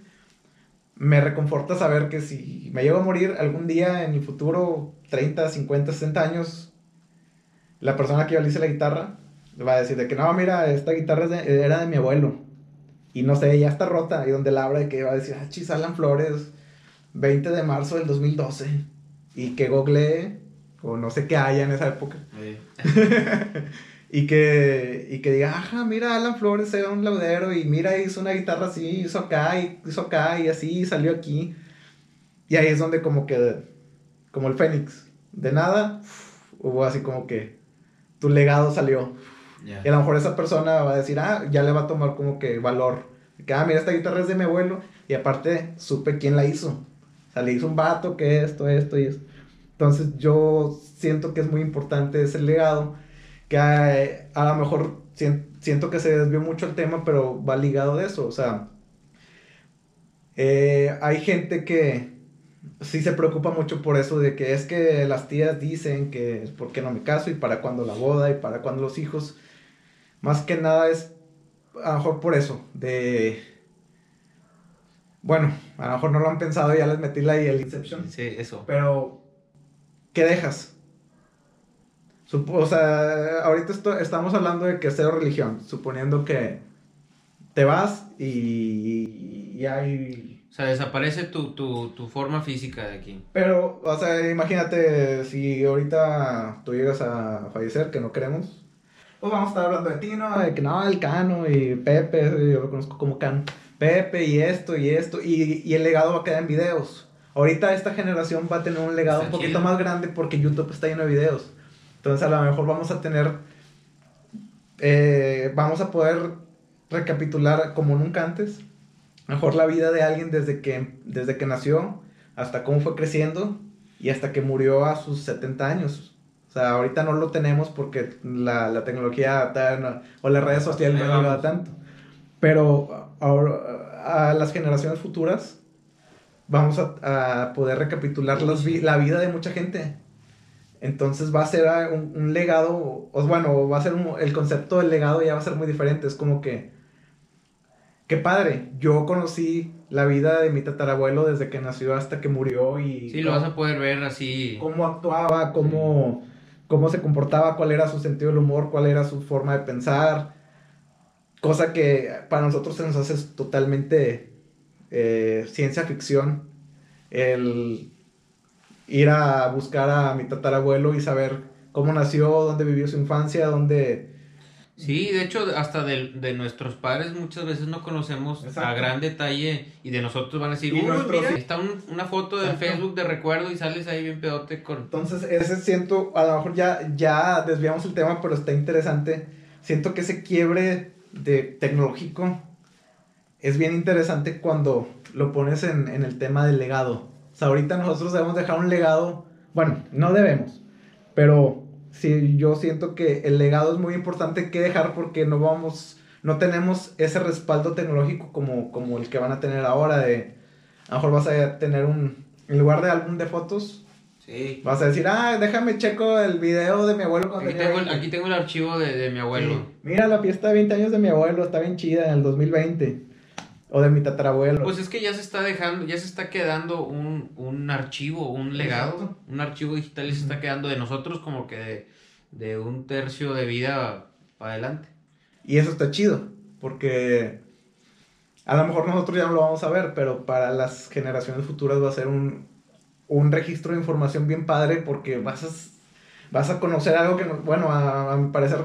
me reconforta saber que si me llego a morir algún día en mi futuro, 30, 50, 60 años, la persona que yo le hice la guitarra va a decir de que no, mira, esta guitarra era de mi abuelo y no sé, ya está rota. Y donde la abra que va a decir, ah, chis, Alan Flores, 20 de marzo del 2012. Y que google, o no sé qué haya en esa época. (laughs) y, que, y que diga, ajá, mira, Alan Flores era un laudero y mira, hizo una guitarra así, hizo acá, y hizo acá, y así, salió aquí. Y ahí es donde como que, como el Fénix, de nada, hubo así como que tu legado salió. Y a lo mejor esa persona va a decir, ah, ya le va a tomar como que valor. Que, ah, mira, esta guitarra es de mi abuelo. Y aparte, supe quién la hizo. O sea, le hizo un vato que esto, esto y esto. Entonces, yo siento que es muy importante ese legado. Que a, lo mejor siento que se desvió mucho el tema, pero va ligado de eso. O sea, eh, hay gente que sí se preocupa mucho por eso de que es que las tías dicen que es porque no me caso y para cuando la boda y para cuando los hijos. Más que nada es a lo mejor por eso, de... Bueno, a lo mejor no lo han pensado, ya les metí la y el Inception. Sí, eso. Pero, ¿qué dejas? O sea, ahorita estamos hablando de que cero religión, suponiendo que te vas y, y hay... O sea, desaparece tu, tu, tu, forma física de aquí. Pero, o sea, imagínate si ahorita tú llegas a fallecer, que no queremos, pues vamos a estar hablando de ti, ¿no? De que no, el Cano y Pepe, yo lo conozco como Cano. Pepe y esto y esto, y, y el legado va a quedar en videos. Ahorita esta generación va a tener un legado un poquito más grande porque YouTube está lleno de videos. Entonces a lo mejor vamos a tener, eh, vamos a poder recapitular como nunca antes, mejor la vida de alguien desde que, desde que nació hasta cómo fue creciendo y hasta que murió a sus 70 años ahorita no lo tenemos porque la, la tecnología o las redes sociales no llegado tanto. Pero a las generaciones futuras vamos a, a poder recapitular la vida de mucha gente. Entonces va a ser un, legado, o bueno, va a ser el concepto del legado ya va a ser muy diferente. Es como que, qué padre, yo conocí la vida de mi tatarabuelo desde que nació hasta que murió y... Sí, lo vas a poder ver así. Cómo actuaba, cómo cómo se comportaba, cuál era su sentido del humor, cuál era su forma de pensar. Cosa que para nosotros se nos hace totalmente eh, ciencia ficción. El ir a buscar a mi tatarabuelo y saber cómo nació, dónde vivió su infancia, dónde Sí, de hecho, hasta de, de, nuestros padres muchas veces no conocemos a gran detalle y de nosotros van a decir, uy, mira, está una foto de Facebook de recuerdo y sales ahí bien pedote con... Entonces, ese siento, a lo mejor ya, ya desviamos el tema, pero está interesante. Siento que ese quiebre de tecnológico es bien interesante cuando lo pones en, en el tema del legado. O sea, ahorita nosotros debemos dejar un legado, bueno, no debemos, pero sí, yo siento que el legado es muy importante que dejar porque no vamos, no tenemos ese respaldo tecnológico como, como el que van a tener ahora de, a lo mejor vas a tener un, en lugar de álbum de fotos, Sí. Vas a decir, ah, déjame checo el video de mi abuelo cuando aquí tengo, el, aquí tengo el archivo de, de mi abuelo. Mira, la fiesta de 20 años de mi abuelo está bien chida en el 2020. O de mi tatarabuelo. Pues es que ya se está dejando, ya se está quedando un, un archivo, un legado, un archivo digital y se está quedando de nosotros como que de, de un tercio de vida para adelante. Y eso está chido, porque a lo mejor nosotros ya no lo vamos a ver, pero para las generaciones futuras va a ser un, un registro de información bien padre porque vas a, vas a conocer algo que, bueno, a, mi parecer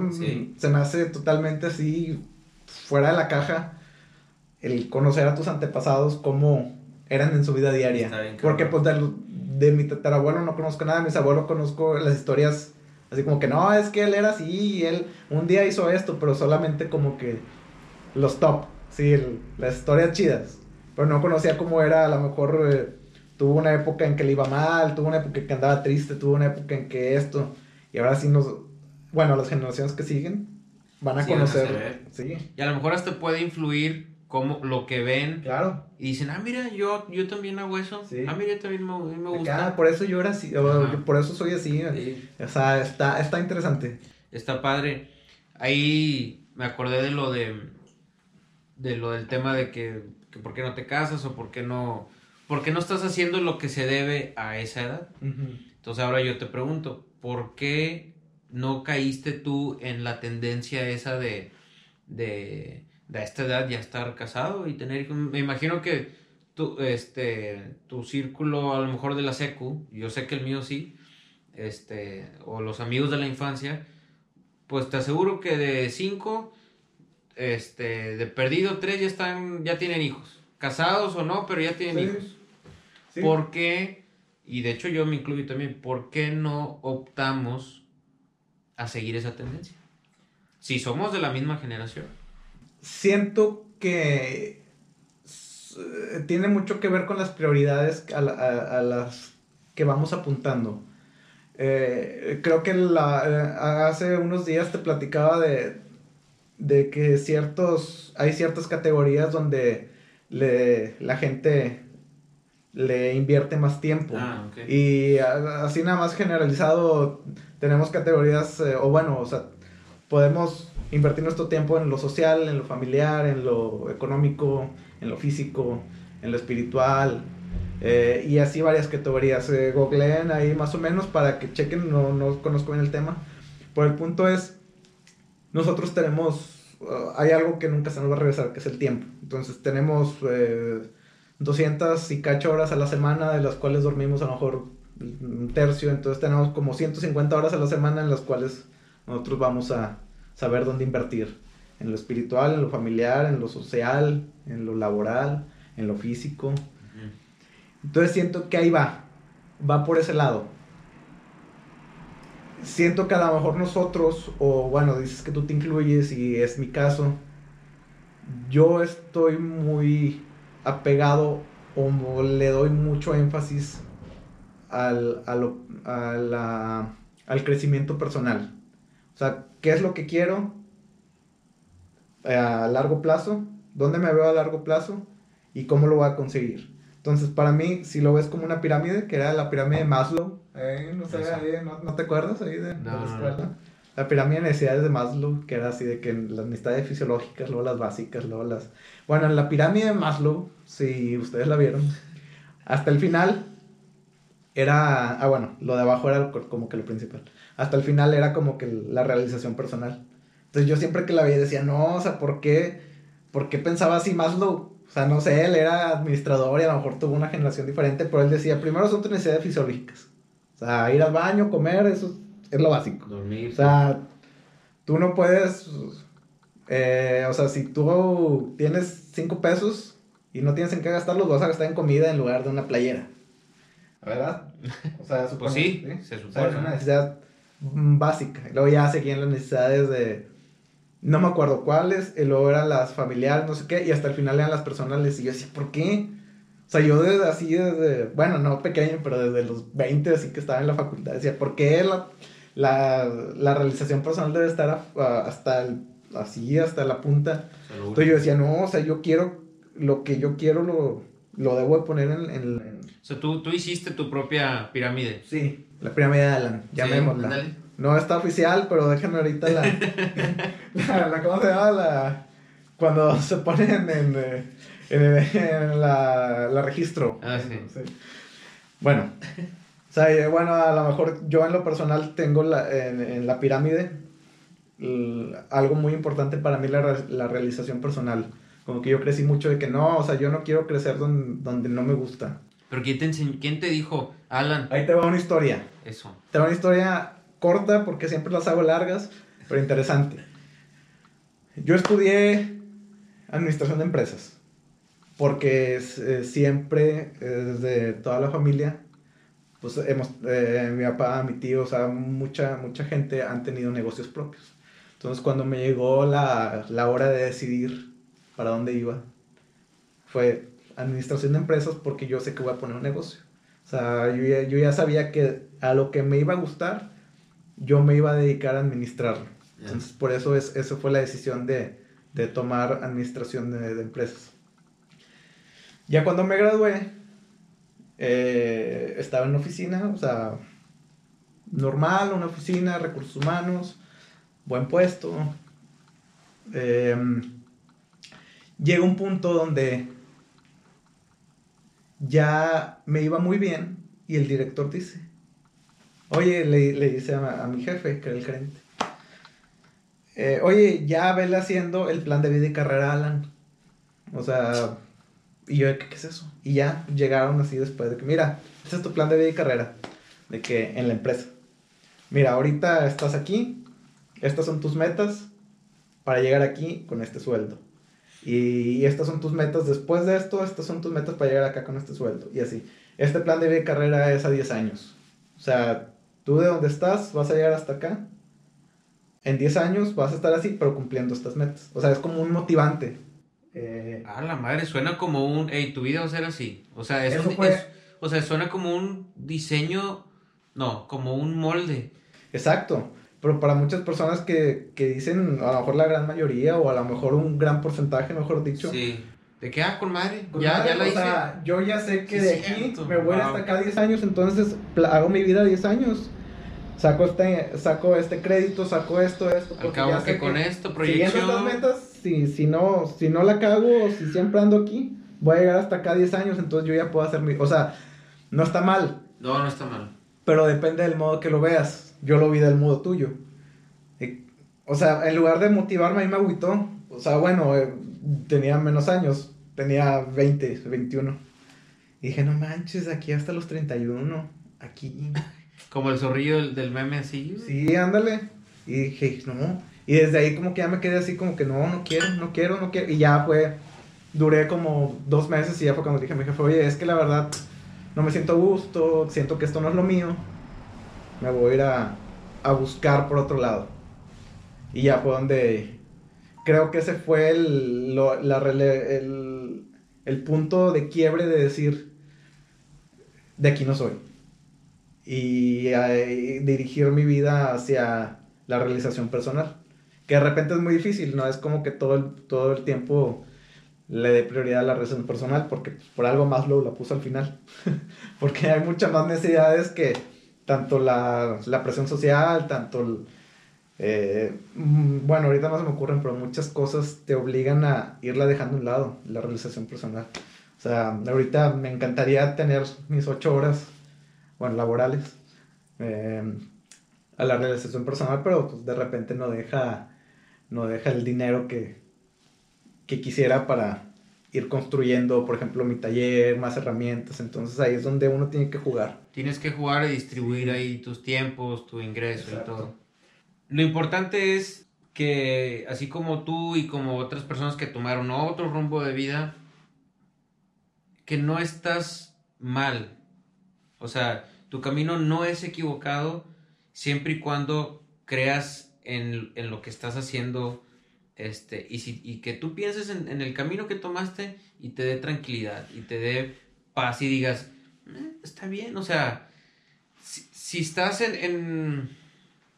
se me hace totalmente así fuera de la caja el conocer a tus antepasados cómo eran en su vida diaria. Porque pues de, de mi tatarabuelo no conozco nada, de mis abuelos conozco las historias así como que no, es que él era así y él un día hizo esto, pero solamente como que los top, sí, las historias chidas. Pero no conocía cómo era, a lo mejor eh, tuvo una época en que le iba mal, tuvo una época en que andaba triste, tuvo una época en que esto, y ahora sí nos, bueno, las generaciones que siguen van a conocer. sí. Y a lo mejor hasta puede influir como lo que ven. Claro. Y dicen, ah, mira, yo, yo también hago eso. Sí. Ah, mira, también me, me gusta. Ah, por eso yo era así, por eso soy así. O sea, está, está interesante. Está padre. Ahí me acordé de lo de, de lo del tema de que, que por qué no te casas o por qué no, por qué no estás haciendo lo que se debe a esa edad. Entonces ahora yo te pregunto, ¿por qué no caíste tú en la tendencia esa de, de de esta edad ya estar casado y tener hijos. Me imagino que tu, este, tu círculo a lo mejor de la secu, yo sé que el mío sí, este, o los amigos de la infancia, pues te aseguro que de cinco, este, de perdido tres ya están, ya tienen hijos. Casados o no, pero ya tienen hijos. ¿Por qué? Y de hecho yo me incluyo también, ¿por qué no optamos a seguir esa tendencia? Si somos de la misma generación siento que tiene mucho que ver con las prioridades a, las que vamos apuntando. Eh, creo que la, hace unos días te platicaba de, de que ciertos, hay ciertas categorías donde le, la gente le invierte más tiempo. Ah, y así nada más generalizado tenemos categorías, eh, o bueno, o sea, podemos invertir nuestro tiempo en lo social, en lo familiar, en lo económico, en lo físico, en lo espiritual. Eh, y así varias categorías. Eh, googleen ahí más o menos para que chequen, no, no conozco bien el tema. Pero el punto es, nosotros tenemos, uh, hay algo que nunca se nos va a regresar, que es el tiempo. Entonces tenemos 200 eh, y cacho horas a la semana, de las cuales dormimos a lo mejor un tercio. Entonces tenemos como 150 horas a la semana en las cuales nosotros vamos a saber dónde invertir. En lo espiritual, en lo familiar, en lo social, en lo laboral, en lo físico. Entonces siento que ahí va, va por ese lado. Siento que a lo mejor nosotros, o bueno, dices que tú te incluyes y es mi caso, yo estoy muy apegado o le doy mucho énfasis al, al crecimiento personal. O sea, ¿qué es lo que quiero eh, a largo plazo? ¿Dónde me veo a largo plazo? ¿Y cómo lo voy a conseguir? Entonces, para mí, si lo ves como una pirámide, que era la pirámide de Maslow, eh, no, sé, no, te acuerdas ahí de, la escuela? La pirámide de necesidades de Maslow, que era así de que las necesidades fisiológicas, luego las básicas, luego las... Bueno, en la pirámide de Maslow, si ustedes la vieron, hasta el final era... Ah, bueno, lo de abajo era como que lo principal hasta el final era como que la realización personal. Entonces yo siempre que la veía decía, no, o sea, ¿por qué, ¿por qué pensaba así Maslow? O sea, no sé, él era administrador y a lo mejor tuvo una generación diferente, pero él decía, primero son tus necesidades fisiológicas. O sea, ir al baño, comer, eso es lo básico. Dormir. O sea, tú no puedes, eh, o sea, si tú tienes cinco pesos y no tienes en qué gastarlos, vas a gastar en comida en lugar de una playera. ¿Verdad? O sea, (laughs) pues sí, se supone. una necesidad básica. Y luego ya seguían las necesidades de, no me acuerdo cuáles, y luego eran las familiares, no sé qué, y hasta el final eran las personales. Y yo decía, ¿por qué? O sea, yo desde así, desde, bueno, no pequeño, pero desde los 20, así que estaba en la facultad, decía, ¿por qué la, la, la realización personal debe estar hasta el, así, hasta la punta? Entonces yo decía, no, o sea, yo quiero, lo que yo quiero lo, lo debo de poner en, en O sea, tú, tú hiciste tu propia pirámide. Sí, la pirámide de Alan, llamémosla. no está oficial, pero déjenme ahorita (laughs) la, la, ¿Cómo se llama? La. Cuando se ponen en. Eh, en, la, la, registro. Ah, sí. Bueno. O sea, bueno, a lo mejor yo en lo personal tengo la, en, en la pirámide algo muy importante para mí la, la realización personal. Como que yo crecí mucho de que no, o sea, yo no quiero crecer donde, donde no me gusta. Pero ¿quién te, ¿quién te dijo, Alan? Ahí te va una historia. Eso. Te va una historia corta porque siempre las hago largas, pero interesante. Yo estudié administración de empresas porque eh, siempre, eh, desde toda la familia, pues hemos, eh, mi papá, mi tío, o sea, mucha, mucha gente han tenido negocios propios. Entonces cuando me llegó la, la hora de decidir para dónde iba, fue administración de empresas porque yo sé que voy a poner un negocio. O sea, yo ya, yo ya sabía que a lo que me iba a gustar, yo me iba a dedicar a administrarlo. Entonces, por eso es, eso fue la decisión de, de tomar administración de, de, empresas. Ya cuando me gradué, eh, estaba en oficina, o sea, normal, una oficina, recursos humanos, buen puesto. Eh, llega un punto donde ya me iba muy bien y el director dice, oye, le, le dice a, mi jefe, que era el gerente, eh, oye, ya vele haciendo el plan de vida y carrera Alan. O sea, y yo, ¿qué, ¿qué, es eso? Y ya llegaron así después de que, mira, ese es tu plan de vida y carrera, de que en la empresa. Mira, ahorita estás aquí, estas son tus metas para llegar aquí con este sueldo. Y, estas son tus metas después de esto, estas son tus metas para llegar acá con este sueldo. Y así. Este plan de vida y carrera es a 10 años. O sea, tú de donde estás vas a llegar hasta acá. En 10 años vas a estar así, pero cumpliendo estas metas. O sea, es como un motivante. Eh, ah, la madre, suena como un, hey, tu vida va a ser así. O sea, es, o sea, suena como un diseño, no, como un molde. Exacto. Pero para muchas personas que, que dicen, a lo mejor la gran mayoría, o a lo mejor un gran porcentaje, mejor dicho. Sí. ¿De qué? Ah, con madre. ya, ya la hice. O sea, yo ya sé que de aquí me voy hasta acá 10 años, entonces hago mi vida 10 años saco este, saco este crédito, saco esto, esto. Al cabo que, con esto, proyección. estas metas, si, si, no, si no la cago, si siempre ando aquí, voy a llegar hasta acá 10 años, entonces yo ya puedo hacer mi... O sea, no está mal. No, no está mal. Pero depende del modo que lo veas. Yo lo vi del modo tuyo. o sea, en lugar de motivarme, a mí me agüitó. O sea, bueno, eh, tenía menos años. Tenía 20, 21. Y dije, no manches, aquí hasta los 31. Aquí. (laughs) Como el zorrillo del, meme así. Sí, ándale. Y dije, no. Y desde ahí como que ya me quedé así como que no, no quiero, no quiero, no quiero. Y ya fue, duré como dos meses y ya fue cuando dije a mi jefe, oye, es que la verdad no me siento a gusto, siento que esto no es lo mío. Me voy a ir a, buscar por otro lado. Y ya fue donde creo que ese fue el, la, el, el punto de quiebre de decir, de aquí no soy y, dirigir mi vida hacia la realización personal. Que de repente es muy difícil, no es como que todo el, todo el tiempo le dé prioridad a la realización personal, porque por algo más lo la puso al final. (laughs) porque hay muchas más necesidades que tanto la, la presión social, tanto eh, mm, bueno, ahorita no se me ocurren, pero muchas cosas te obligan a irla dejando a un lado, la realización personal. O sea, ahorita me encantaría tener mis ocho horas bueno, laborales, em, a la realización personal, pero pues de repente no deja, no deja el dinero que, que quisiera para ir construyendo, por ejemplo, mi taller, más herramientas, entonces ahí es donde uno tiene que jugar. Tienes que jugar y distribuir ahí tus tiempos, tu ingreso y todo. Lo importante es que así como tú y como otras personas que tomaron otro rumbo de vida, que no estás mal. O sea, tu camino no es equivocado siempre y cuando creas en, lo que estás haciendo este, y, si, y que tú pienses en, el camino que tomaste y te dé tranquilidad y te dé paz y digas, eh, está bien, o sea, si, estás en,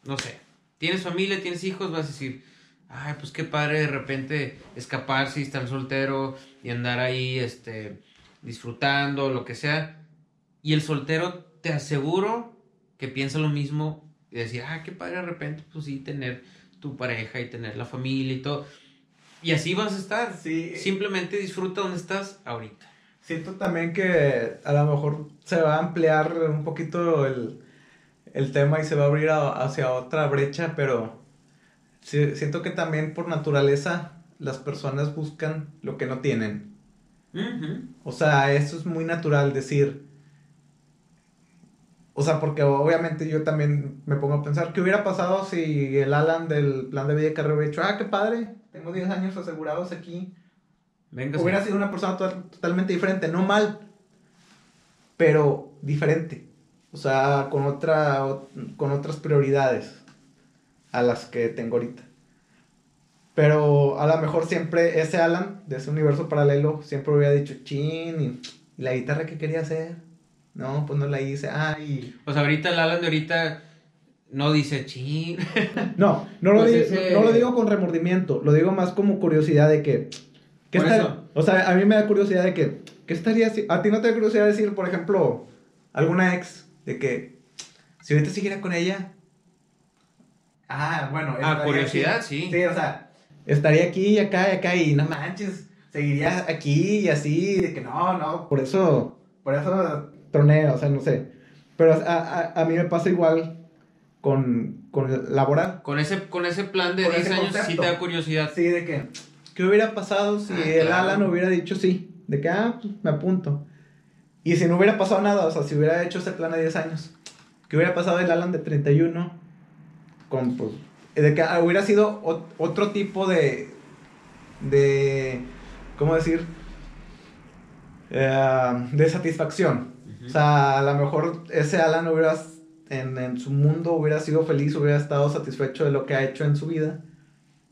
no sé, tienes familia, tienes hijos, vas a decir, ay, pues qué padre de repente escaparse y estar soltero y andar ahí, este, disfrutando, lo que sea Y el soltero, te aseguro que piensa lo mismo y decir, ah, qué padre de repente, pues sí, tener tu pareja y tener la familia y todo. Y así vas a estar. Sí. Simplemente disfruta donde estás ahorita. Siento también que a lo mejor se va a ampliar un poquito el, el tema y se va a abrir hacia otra brecha, pero siento que también por naturaleza las personas buscan lo que no tienen. O sea, eso es muy natural decir. O sea, porque obviamente yo también me pongo a pensar, ¿qué hubiera pasado si el Alan del plan de vida de carrera hubiera dicho, ah, qué padre, tengo 10 años asegurados aquí? Venga, hubiera sido una persona totalmente diferente, no mal, pero diferente. O sea, con, otra, con otras prioridades a las que tengo ahorita. Pero a lo mejor siempre ese Alan de ese universo paralelo siempre hubiera dicho chin y, la guitarra que quería hacer. No, pues no la hice. Ay. Pues ahorita el Alan de ahorita no dice chin. (laughs) No, no lo, pues no lo digo con remordimiento. Lo digo más como curiosidad de que. ¿qué O sea, a mí me da curiosidad de que. ¿Qué estaría si... A ti no te da curiosidad decir, por ejemplo, alguna ex de que si ahorita siguiera con ella. Ah, bueno. Ah, curiosidad, sí. Sí, o sea, estaría aquí y acá y acá y no manches, seguiría aquí y así, de que no, no, por eso, por eso troné, o sea, no sé. Pero a, a, mí me pasa igual con, con el laboral. Con ese, con ese plan de 10 años sí te da curiosidad. Sí, de que, ¿qué hubiera pasado si ah, el Alan hubiera dicho sí? De que, ah, pues me apunto. Y si no hubiera pasado nada, o sea, si hubiera hecho ese plan de 10 años, ¿qué hubiera pasado el Alan de 31? Con, pues, de que hubiera sido otro tipo de, de, ¿cómo decir? Eh, de satisfacción. O sea, a lo mejor ese Alan hubiera, en, en, su mundo hubiera sido feliz, hubiera estado satisfecho de lo que ha hecho en su vida.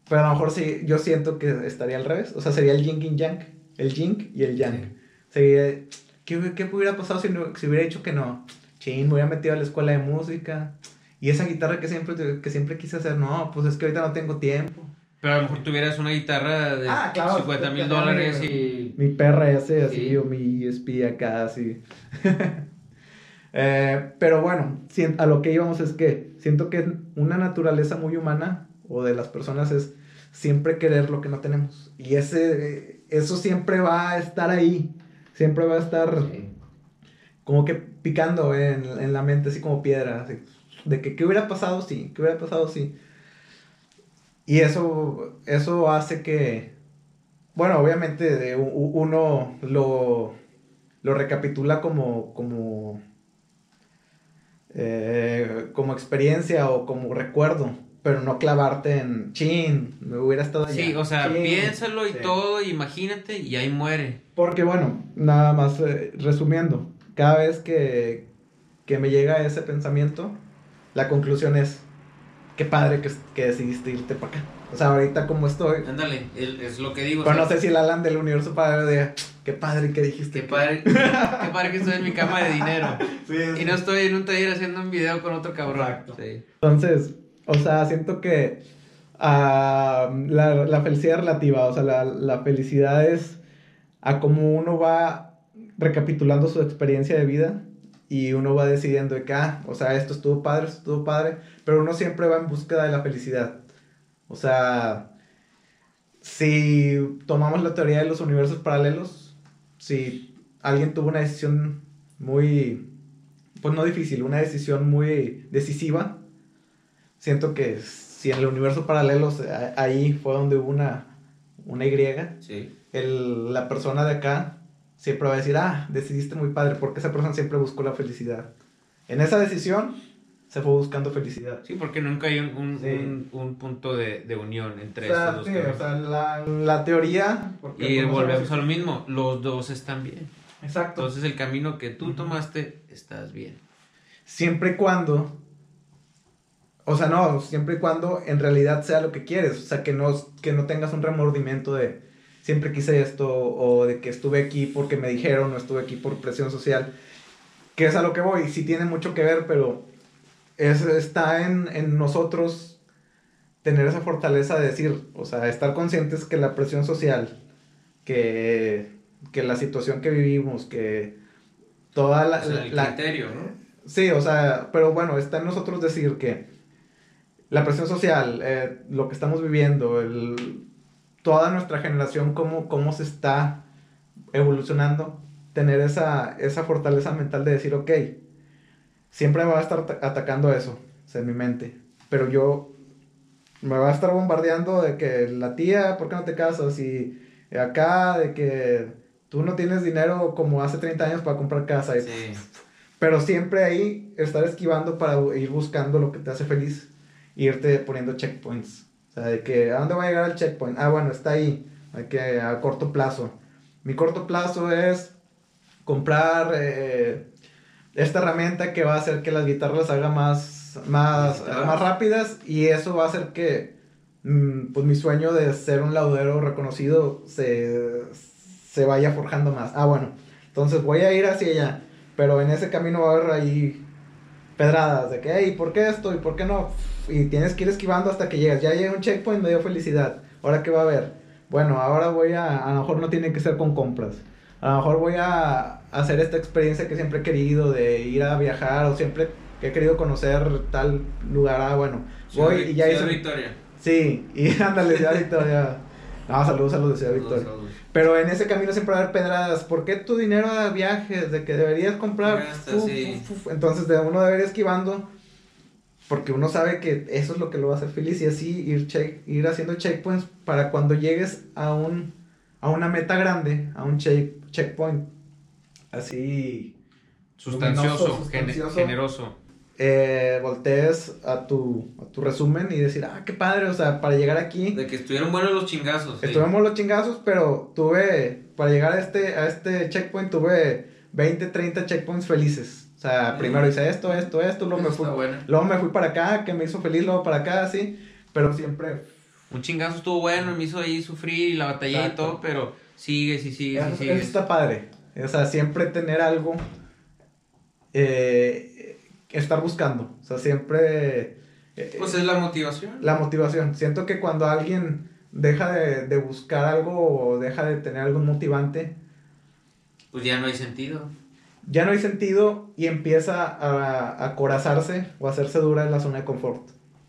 Pero a lo mejor sí, yo siento que estaría al revés. O sea, sería el yin y yang. El yin y el yang. Sería, ¿qué, ¿qué, hubiera pasado si, si hubiera dicho que no? Chin, me hubiera metido a la escuela de música y esa guitarra que siempre, que siempre quise hacer, no, pues es que ahorita no tengo tiempo. Pero a lo mejor tuvieras una guitarra de ah, claro, 50 mil dólares y... Mi PRS así, o mi ESP acá así. (laughs) Eh, pero bueno, a lo que íbamos es que siento que una naturaleza muy humana o de las personas es siempre querer lo que no tenemos. Y ese, eso siempre va a estar ahí. Siempre va a estar como que picando en, en, la mente, así como piedra. Así. De que, ¿qué hubiera pasado si? ¿Qué hubiera pasado si? Y eso, eso hace que, bueno, obviamente uno lo, lo recapitula como, como, eh, como experiencia o como recuerdo, pero no clavarte en, chin, me hubiera estado allá. Sí, o sea, piénsalo y todo, imagínate y ahí muere. Porque bueno, nada más eh, resumiendo, cada vez que, que me llega ese pensamiento, la conclusión es, qué padre que, que decidiste irte para acá. O sea, ahorita como estoy. Ándale, es lo que digo. Pero no sé si el Alan del universo padre de qué padre que dijiste. Qué padre, (laughs) qué padre que estoy en mi cama de dinero. (laughs) y no estoy en un taller haciendo un video con otro cabrón. Exacto. Entonces, o sea, siento que uh, la, la, felicidad relativa, o sea, la, la felicidad es a cómo uno va recapitulando su experiencia de vida y uno va decidiendo de que, ah, o sea, esto estuvo padre, esto estuvo padre, pero uno siempre va en búsqueda de la felicidad. O sea, si tomamos la teoría de los universos paralelos, si alguien tuvo una decisión muy, pues no difícil, una decisión muy decisiva, siento que si en el universo paralelo ahí fue donde hubo una, una Y, sí. el, la persona de acá siempre va a decir, ah, decidiste muy padre, porque esa persona siempre buscó la felicidad. En esa decisión se fue buscando felicidad. Sí, porque nunca hay un, un, punto de, de, unión entre estos dos. Sí, o sea, la, la teoría... Y volvemos a lo mismo, los dos están bien. Exacto. Entonces el camino que tú tomaste, estás bien. Siempre y cuando... O sea, no, siempre y cuando en realidad sea lo que quieres. O sea, que no, que no tengas un remordimiento de siempre quise esto, o de que estuve aquí porque me dijeron, o estuve aquí por presión social, que es a lo que voy, sí tiene mucho que ver, pero es, está en, en nosotros tener esa fortaleza de decir, o sea, estar conscientes que la presión social, que, que la situación que vivimos, que toda la... el criterio, ¿no? Sí, o sea, pero bueno, está en nosotros decir que la presión social, eh, lo que estamos viviendo, el, toda nuestra generación, cómo, cómo se está evolucionando, tener esa, esa fortaleza mental de decir, ok, siempre me va a estar atacando eso, en mi mente, pero yo me va a estar bombardeando de que la tía, ¿por qué no te casas? Y acá, de que tú no tienes dinero como hace 30 años para comprar casa. sí. Pero siempre ahí estar esquivando para ir buscando lo que te hace feliz. irte poniendo checkpoints. O sea, de que, ¿a dónde va a llegar el checkpoint? Ah, bueno, está ahí. Hay que, a corto plazo. Mi corto plazo es comprar eh, esta herramienta que va a hacer que las guitarras las haga más, más, más rápidas. Y eso va a hacer que, mm, pues, mi sueño de ser un laudero reconocido se, se vaya forjando más. Ah, bueno. Entonces voy a ir hacia allá pero en ese camino va a haber ahí pedradas de que, hey, ¿por qué esto? ¿Y por qué no? Y tienes que ir esquivando hasta que llegas. Ya llega un checkpoint, me dio felicidad. ¿Ahora qué va a haber? Bueno, ahora voy a, a lo mejor no tiene que ser con compras. A lo mejor voy a hacer esta experiencia que siempre he querido de ir a viajar o siempre he querido conocer tal lugar. Ah, bueno, voy y ya hice... Victoria. Sí, y (laughs) ándale, Ciudad Victoria. No, saludos a los de Ciudad Victoria. Pero en ese camino siempre va a haber pedradas. ¿Por qué tu dinero a viajes? De que deberías comprar. Entonces, de uno debería esquivando. Porque uno sabe que eso es lo que lo va a hacer feliz. Y así ir, check, ir haciendo checkpoints para cuando llegues a, un, a una meta grande, a un check, checkpoint. Así. sustancioso. generoso eh, voltees a tu, a tu resumen y decir, ah, qué padre, o sea, para llegar aquí. De que estuvieron buenos los chingazos. Estuvimos los chingazos, pero tuve, para llegar a este, a este checkpoint, tuve 20, 30 checkpoints felices. O sea, primero hice esto, esto, esto, luego me, fui, luego me fui para acá, que me hizo feliz, luego para acá, así, pero siempre... Un chingazo estuvo bueno, me hizo ahí sufrir y la batalla y todo, pero sigue, sí, sigue, sí, sigue. Eso está padre. O sea, siempre tener algo eh, estar buscando. O sea, siempre... Eh, pues es la motivación. La motivación. Siento que cuando alguien deja de, buscar algo o deja de tener algo motivante... Pues ya no hay sentido. Ya no hay sentido y empieza a, acorazarse o a hacerse dura en la zona de confort.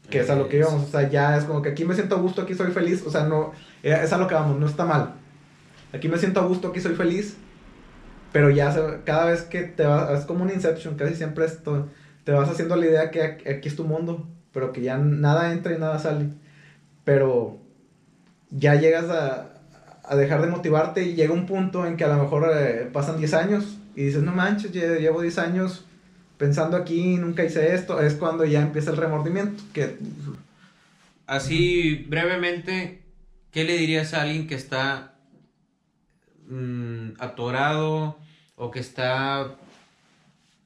Que es a lo que íbamos. O sea, ya es como que aquí me siento a gusto, aquí soy feliz. O sea, no... Eh, es a lo que vamos, no está mal. Aquí me siento a gusto, aquí soy feliz. Pero ya cada vez que te vas... Es como un Inception, casi siempre esto te vas haciendo la idea que aquí es tu mundo, pero que ya nada entra y nada sale. Pero ya llegas a, dejar de motivarte y llega un punto en que a lo mejor eh, pasan 10 años y dices, no manches, llevo 10 años pensando aquí, nunca hice esto, es cuando ya empieza el remordimiento. Que... Así brevemente, ¿qué le dirías a alguien que está mm, atorado o que está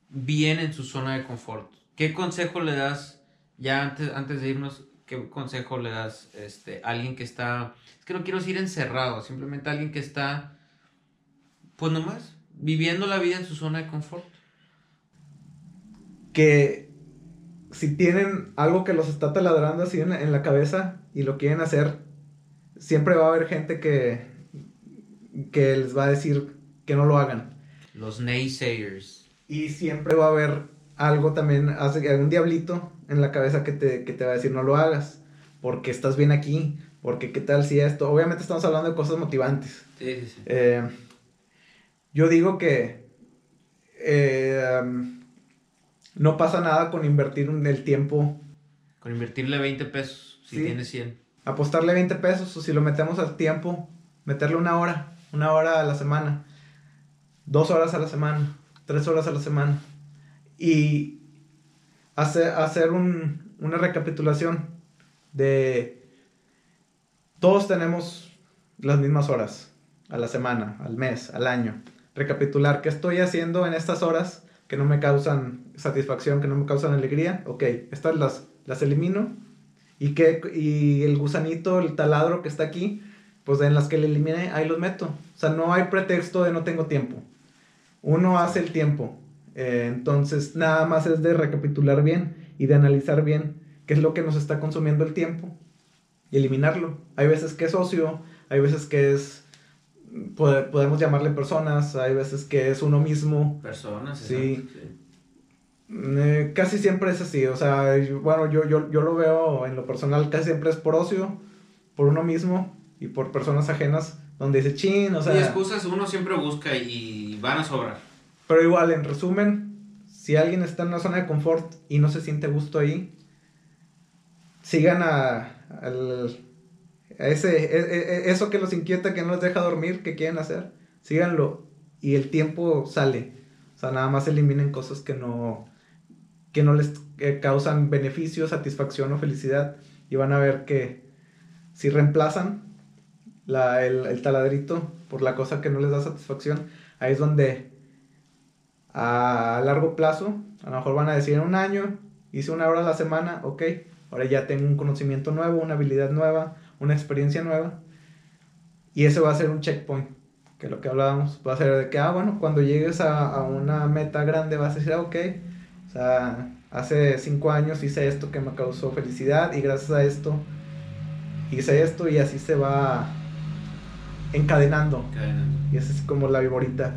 bien en su zona de confort. ¿Qué consejo le das, ya antes, antes de irnos, qué consejo le das este, a alguien que está, es que no quiero decir encerrado, simplemente alguien que está, pues nomás, viviendo la vida en su zona de confort? Que si tienen algo que los está taladrando así en la cabeza y lo quieren hacer, siempre va a haber gente que, que les va a decir que no lo hagan. Los naysayers. Y siempre va a haber algo también, algún diablito en la cabeza que te, que te va a decir no lo hagas, porque estás bien aquí, porque qué tal si esto. Obviamente estamos hablando de cosas motivantes. Sí, sí, sí. Eh, yo digo que eh, no pasa nada con invertir el tiempo. Con invertirle 20 pesos si tienes 100. Apostarle 20 pesos o si lo metemos al tiempo, meterle una hora, una hora a la semana, dos horas a la semana tres horas a la semana. Y hacer, hacer un, una recapitulación de todos tenemos las mismas horas a la semana, al mes, al año. Recapitular qué estoy haciendo en estas horas que no me causan satisfacción, que no me causan alegría. Ok, estas las, las elimino. Y, que, y el gusanito, el taladro que está aquí, pues en las que le elimine, ahí los meto. O sea, no hay pretexto de no tengo tiempo uno hace el tiempo. Eh, entonces, nada más es de recapitular bien y de analizar bien qué es lo que nos está consumiendo el tiempo y eliminarlo. Hay veces que es ocio, hay veces que es podemos llamarle personas, hay veces que es uno mismo. Personas, sí. Eh, casi siempre es así, o sea, bueno, yo, yo, yo lo veo en lo personal, casi siempre es por ocio, por uno mismo y por personas ajenas, donde dice chin, o sea... Y excusas uno siempre busca y van a sobrar. Pero igual, en resumen, si alguien está en una zona de confort y no se siente gusto ahí, sigan a, ese, e, e, e, eso que los inquieta, que no les deja dormir, que quieren hacer, síganlo y el tiempo sale. O sea, nada más eliminen cosas que no, que no les eh, causan beneficio, satisfacción o felicidad y van a ver que si reemplazan la, el, el, taladrito por la cosa que no les da satisfacción, ahí es donde a largo plazo, a lo mejor van a decir un año, hice una hora a la semana, ok, ahora ya tengo un conocimiento nuevo, una habilidad nueva, una experiencia nueva. Y ese va a ser un checkpoint, que lo que hablábamos va a ser de que, ah, bueno, cuando llegues a, a una meta grande vas a decir, ah, ok, o sea, hace cinco años hice esto que me causó felicidad y gracias a esto hice esto y así se va encadenando. Y esa es como la viborita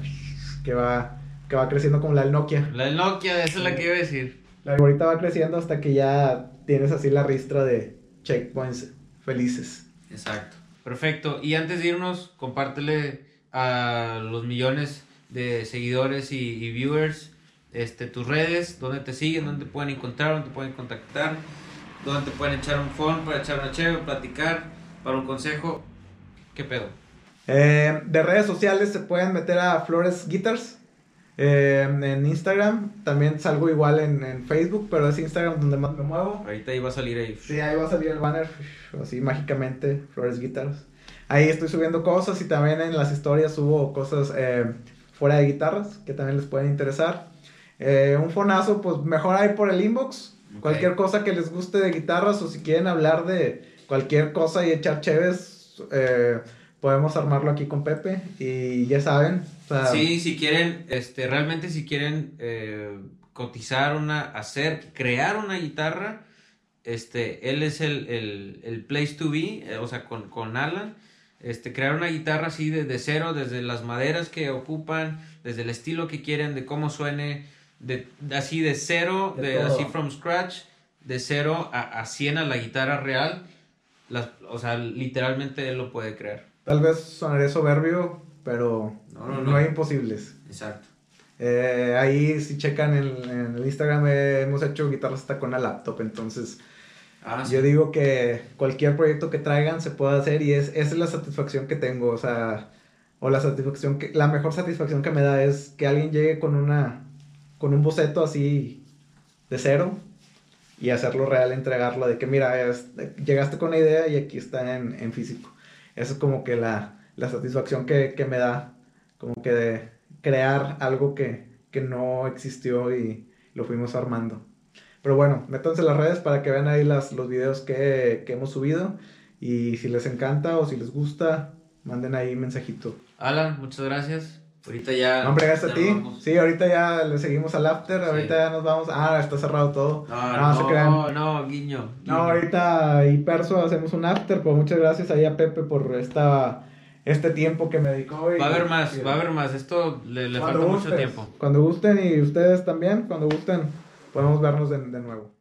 que va, que va creciendo como la del Nokia. La del Nokia, esa es la que iba a decir. La viborita va creciendo hasta que ya tienes así la ristra de checkpoints felices. Exacto. Perfecto. Y antes de irnos, compártele a los millones de seguidores y, viewers este, tus redes, dónde te siguen, dónde te pueden encontrar, dónde te pueden contactar, dónde te pueden echar un phone para echar una chévere, platicar, para un consejo. ¿Qué pedo? Eh, de redes sociales se pueden meter a Flores Guitars. Eh, en Instagram, también salgo igual en, Facebook, pero es Instagram donde más me muevo. Ahorita ahí va a salir ahí. Sí, ahí va a salir el banner, así mágicamente, Flores Guitars. Ahí estoy subiendo cosas y también en las historias subo cosas eh, fuera de guitarras que también les pueden interesar. Eh, un fonazo, pues mejor ahí por el inbox. Cualquier cosa que les guste de guitarras o si quieren hablar de cualquier cosa y echar chéves, podemos armarlo aquí con Pepe y ya saben. sí, si quieren, este, realmente si quieren eh, cotizar una, hacer, crear una guitarra, este, él es el, el, el place to be, eh, o sea, con, con, Alan, este, crear una guitarra así de, cero, desde las maderas que ocupan, desde el estilo que quieren, de cómo suene, de, así de cero, de, así from scratch, de cero a, a 100 a la guitarra real, las, o sea, literalmente él lo puede crear. Tal vez sonaré soberbio, pero no, hay imposibles. Exacto. Eh, ahí si checan en, el Instagram eh, hemos hecho guitarras hasta con la laptop, entonces ah, yo digo que cualquier proyecto que traigan se puede hacer y es, esa es la satisfacción que tengo, o sea, o la satisfacción que, la mejor satisfacción que me da es que alguien llegue con una, con un boceto así de cero y hacerlo real, entregarlo, de que mira, llegaste con la idea y aquí está en, en físico. Eso es como que la, satisfacción que, me da, como que de crear algo que, no existió y lo fuimos armando. Pero bueno, métanse las redes para que vean ahí las, los videos que, hemos subido. Y si les encanta o si les gusta, manden ahí mensajito. Alan, muchas gracias. Ahorita ya. hombre, gracias a ti. Sí, ahorita ya le seguimos al after. Ahorita ya nos vamos. Ah, está cerrado todo. No, no, no, guiño, No, ahorita y Perso hacemos un after. Pues muchas gracias ahí a Pepe por esta este tiempo que me dedicó. va a haber más, va a haber más. Esto le, le falta mucho tiempo. Cuando gusten y ustedes también, cuando gusten, podemos vernos de nuevo.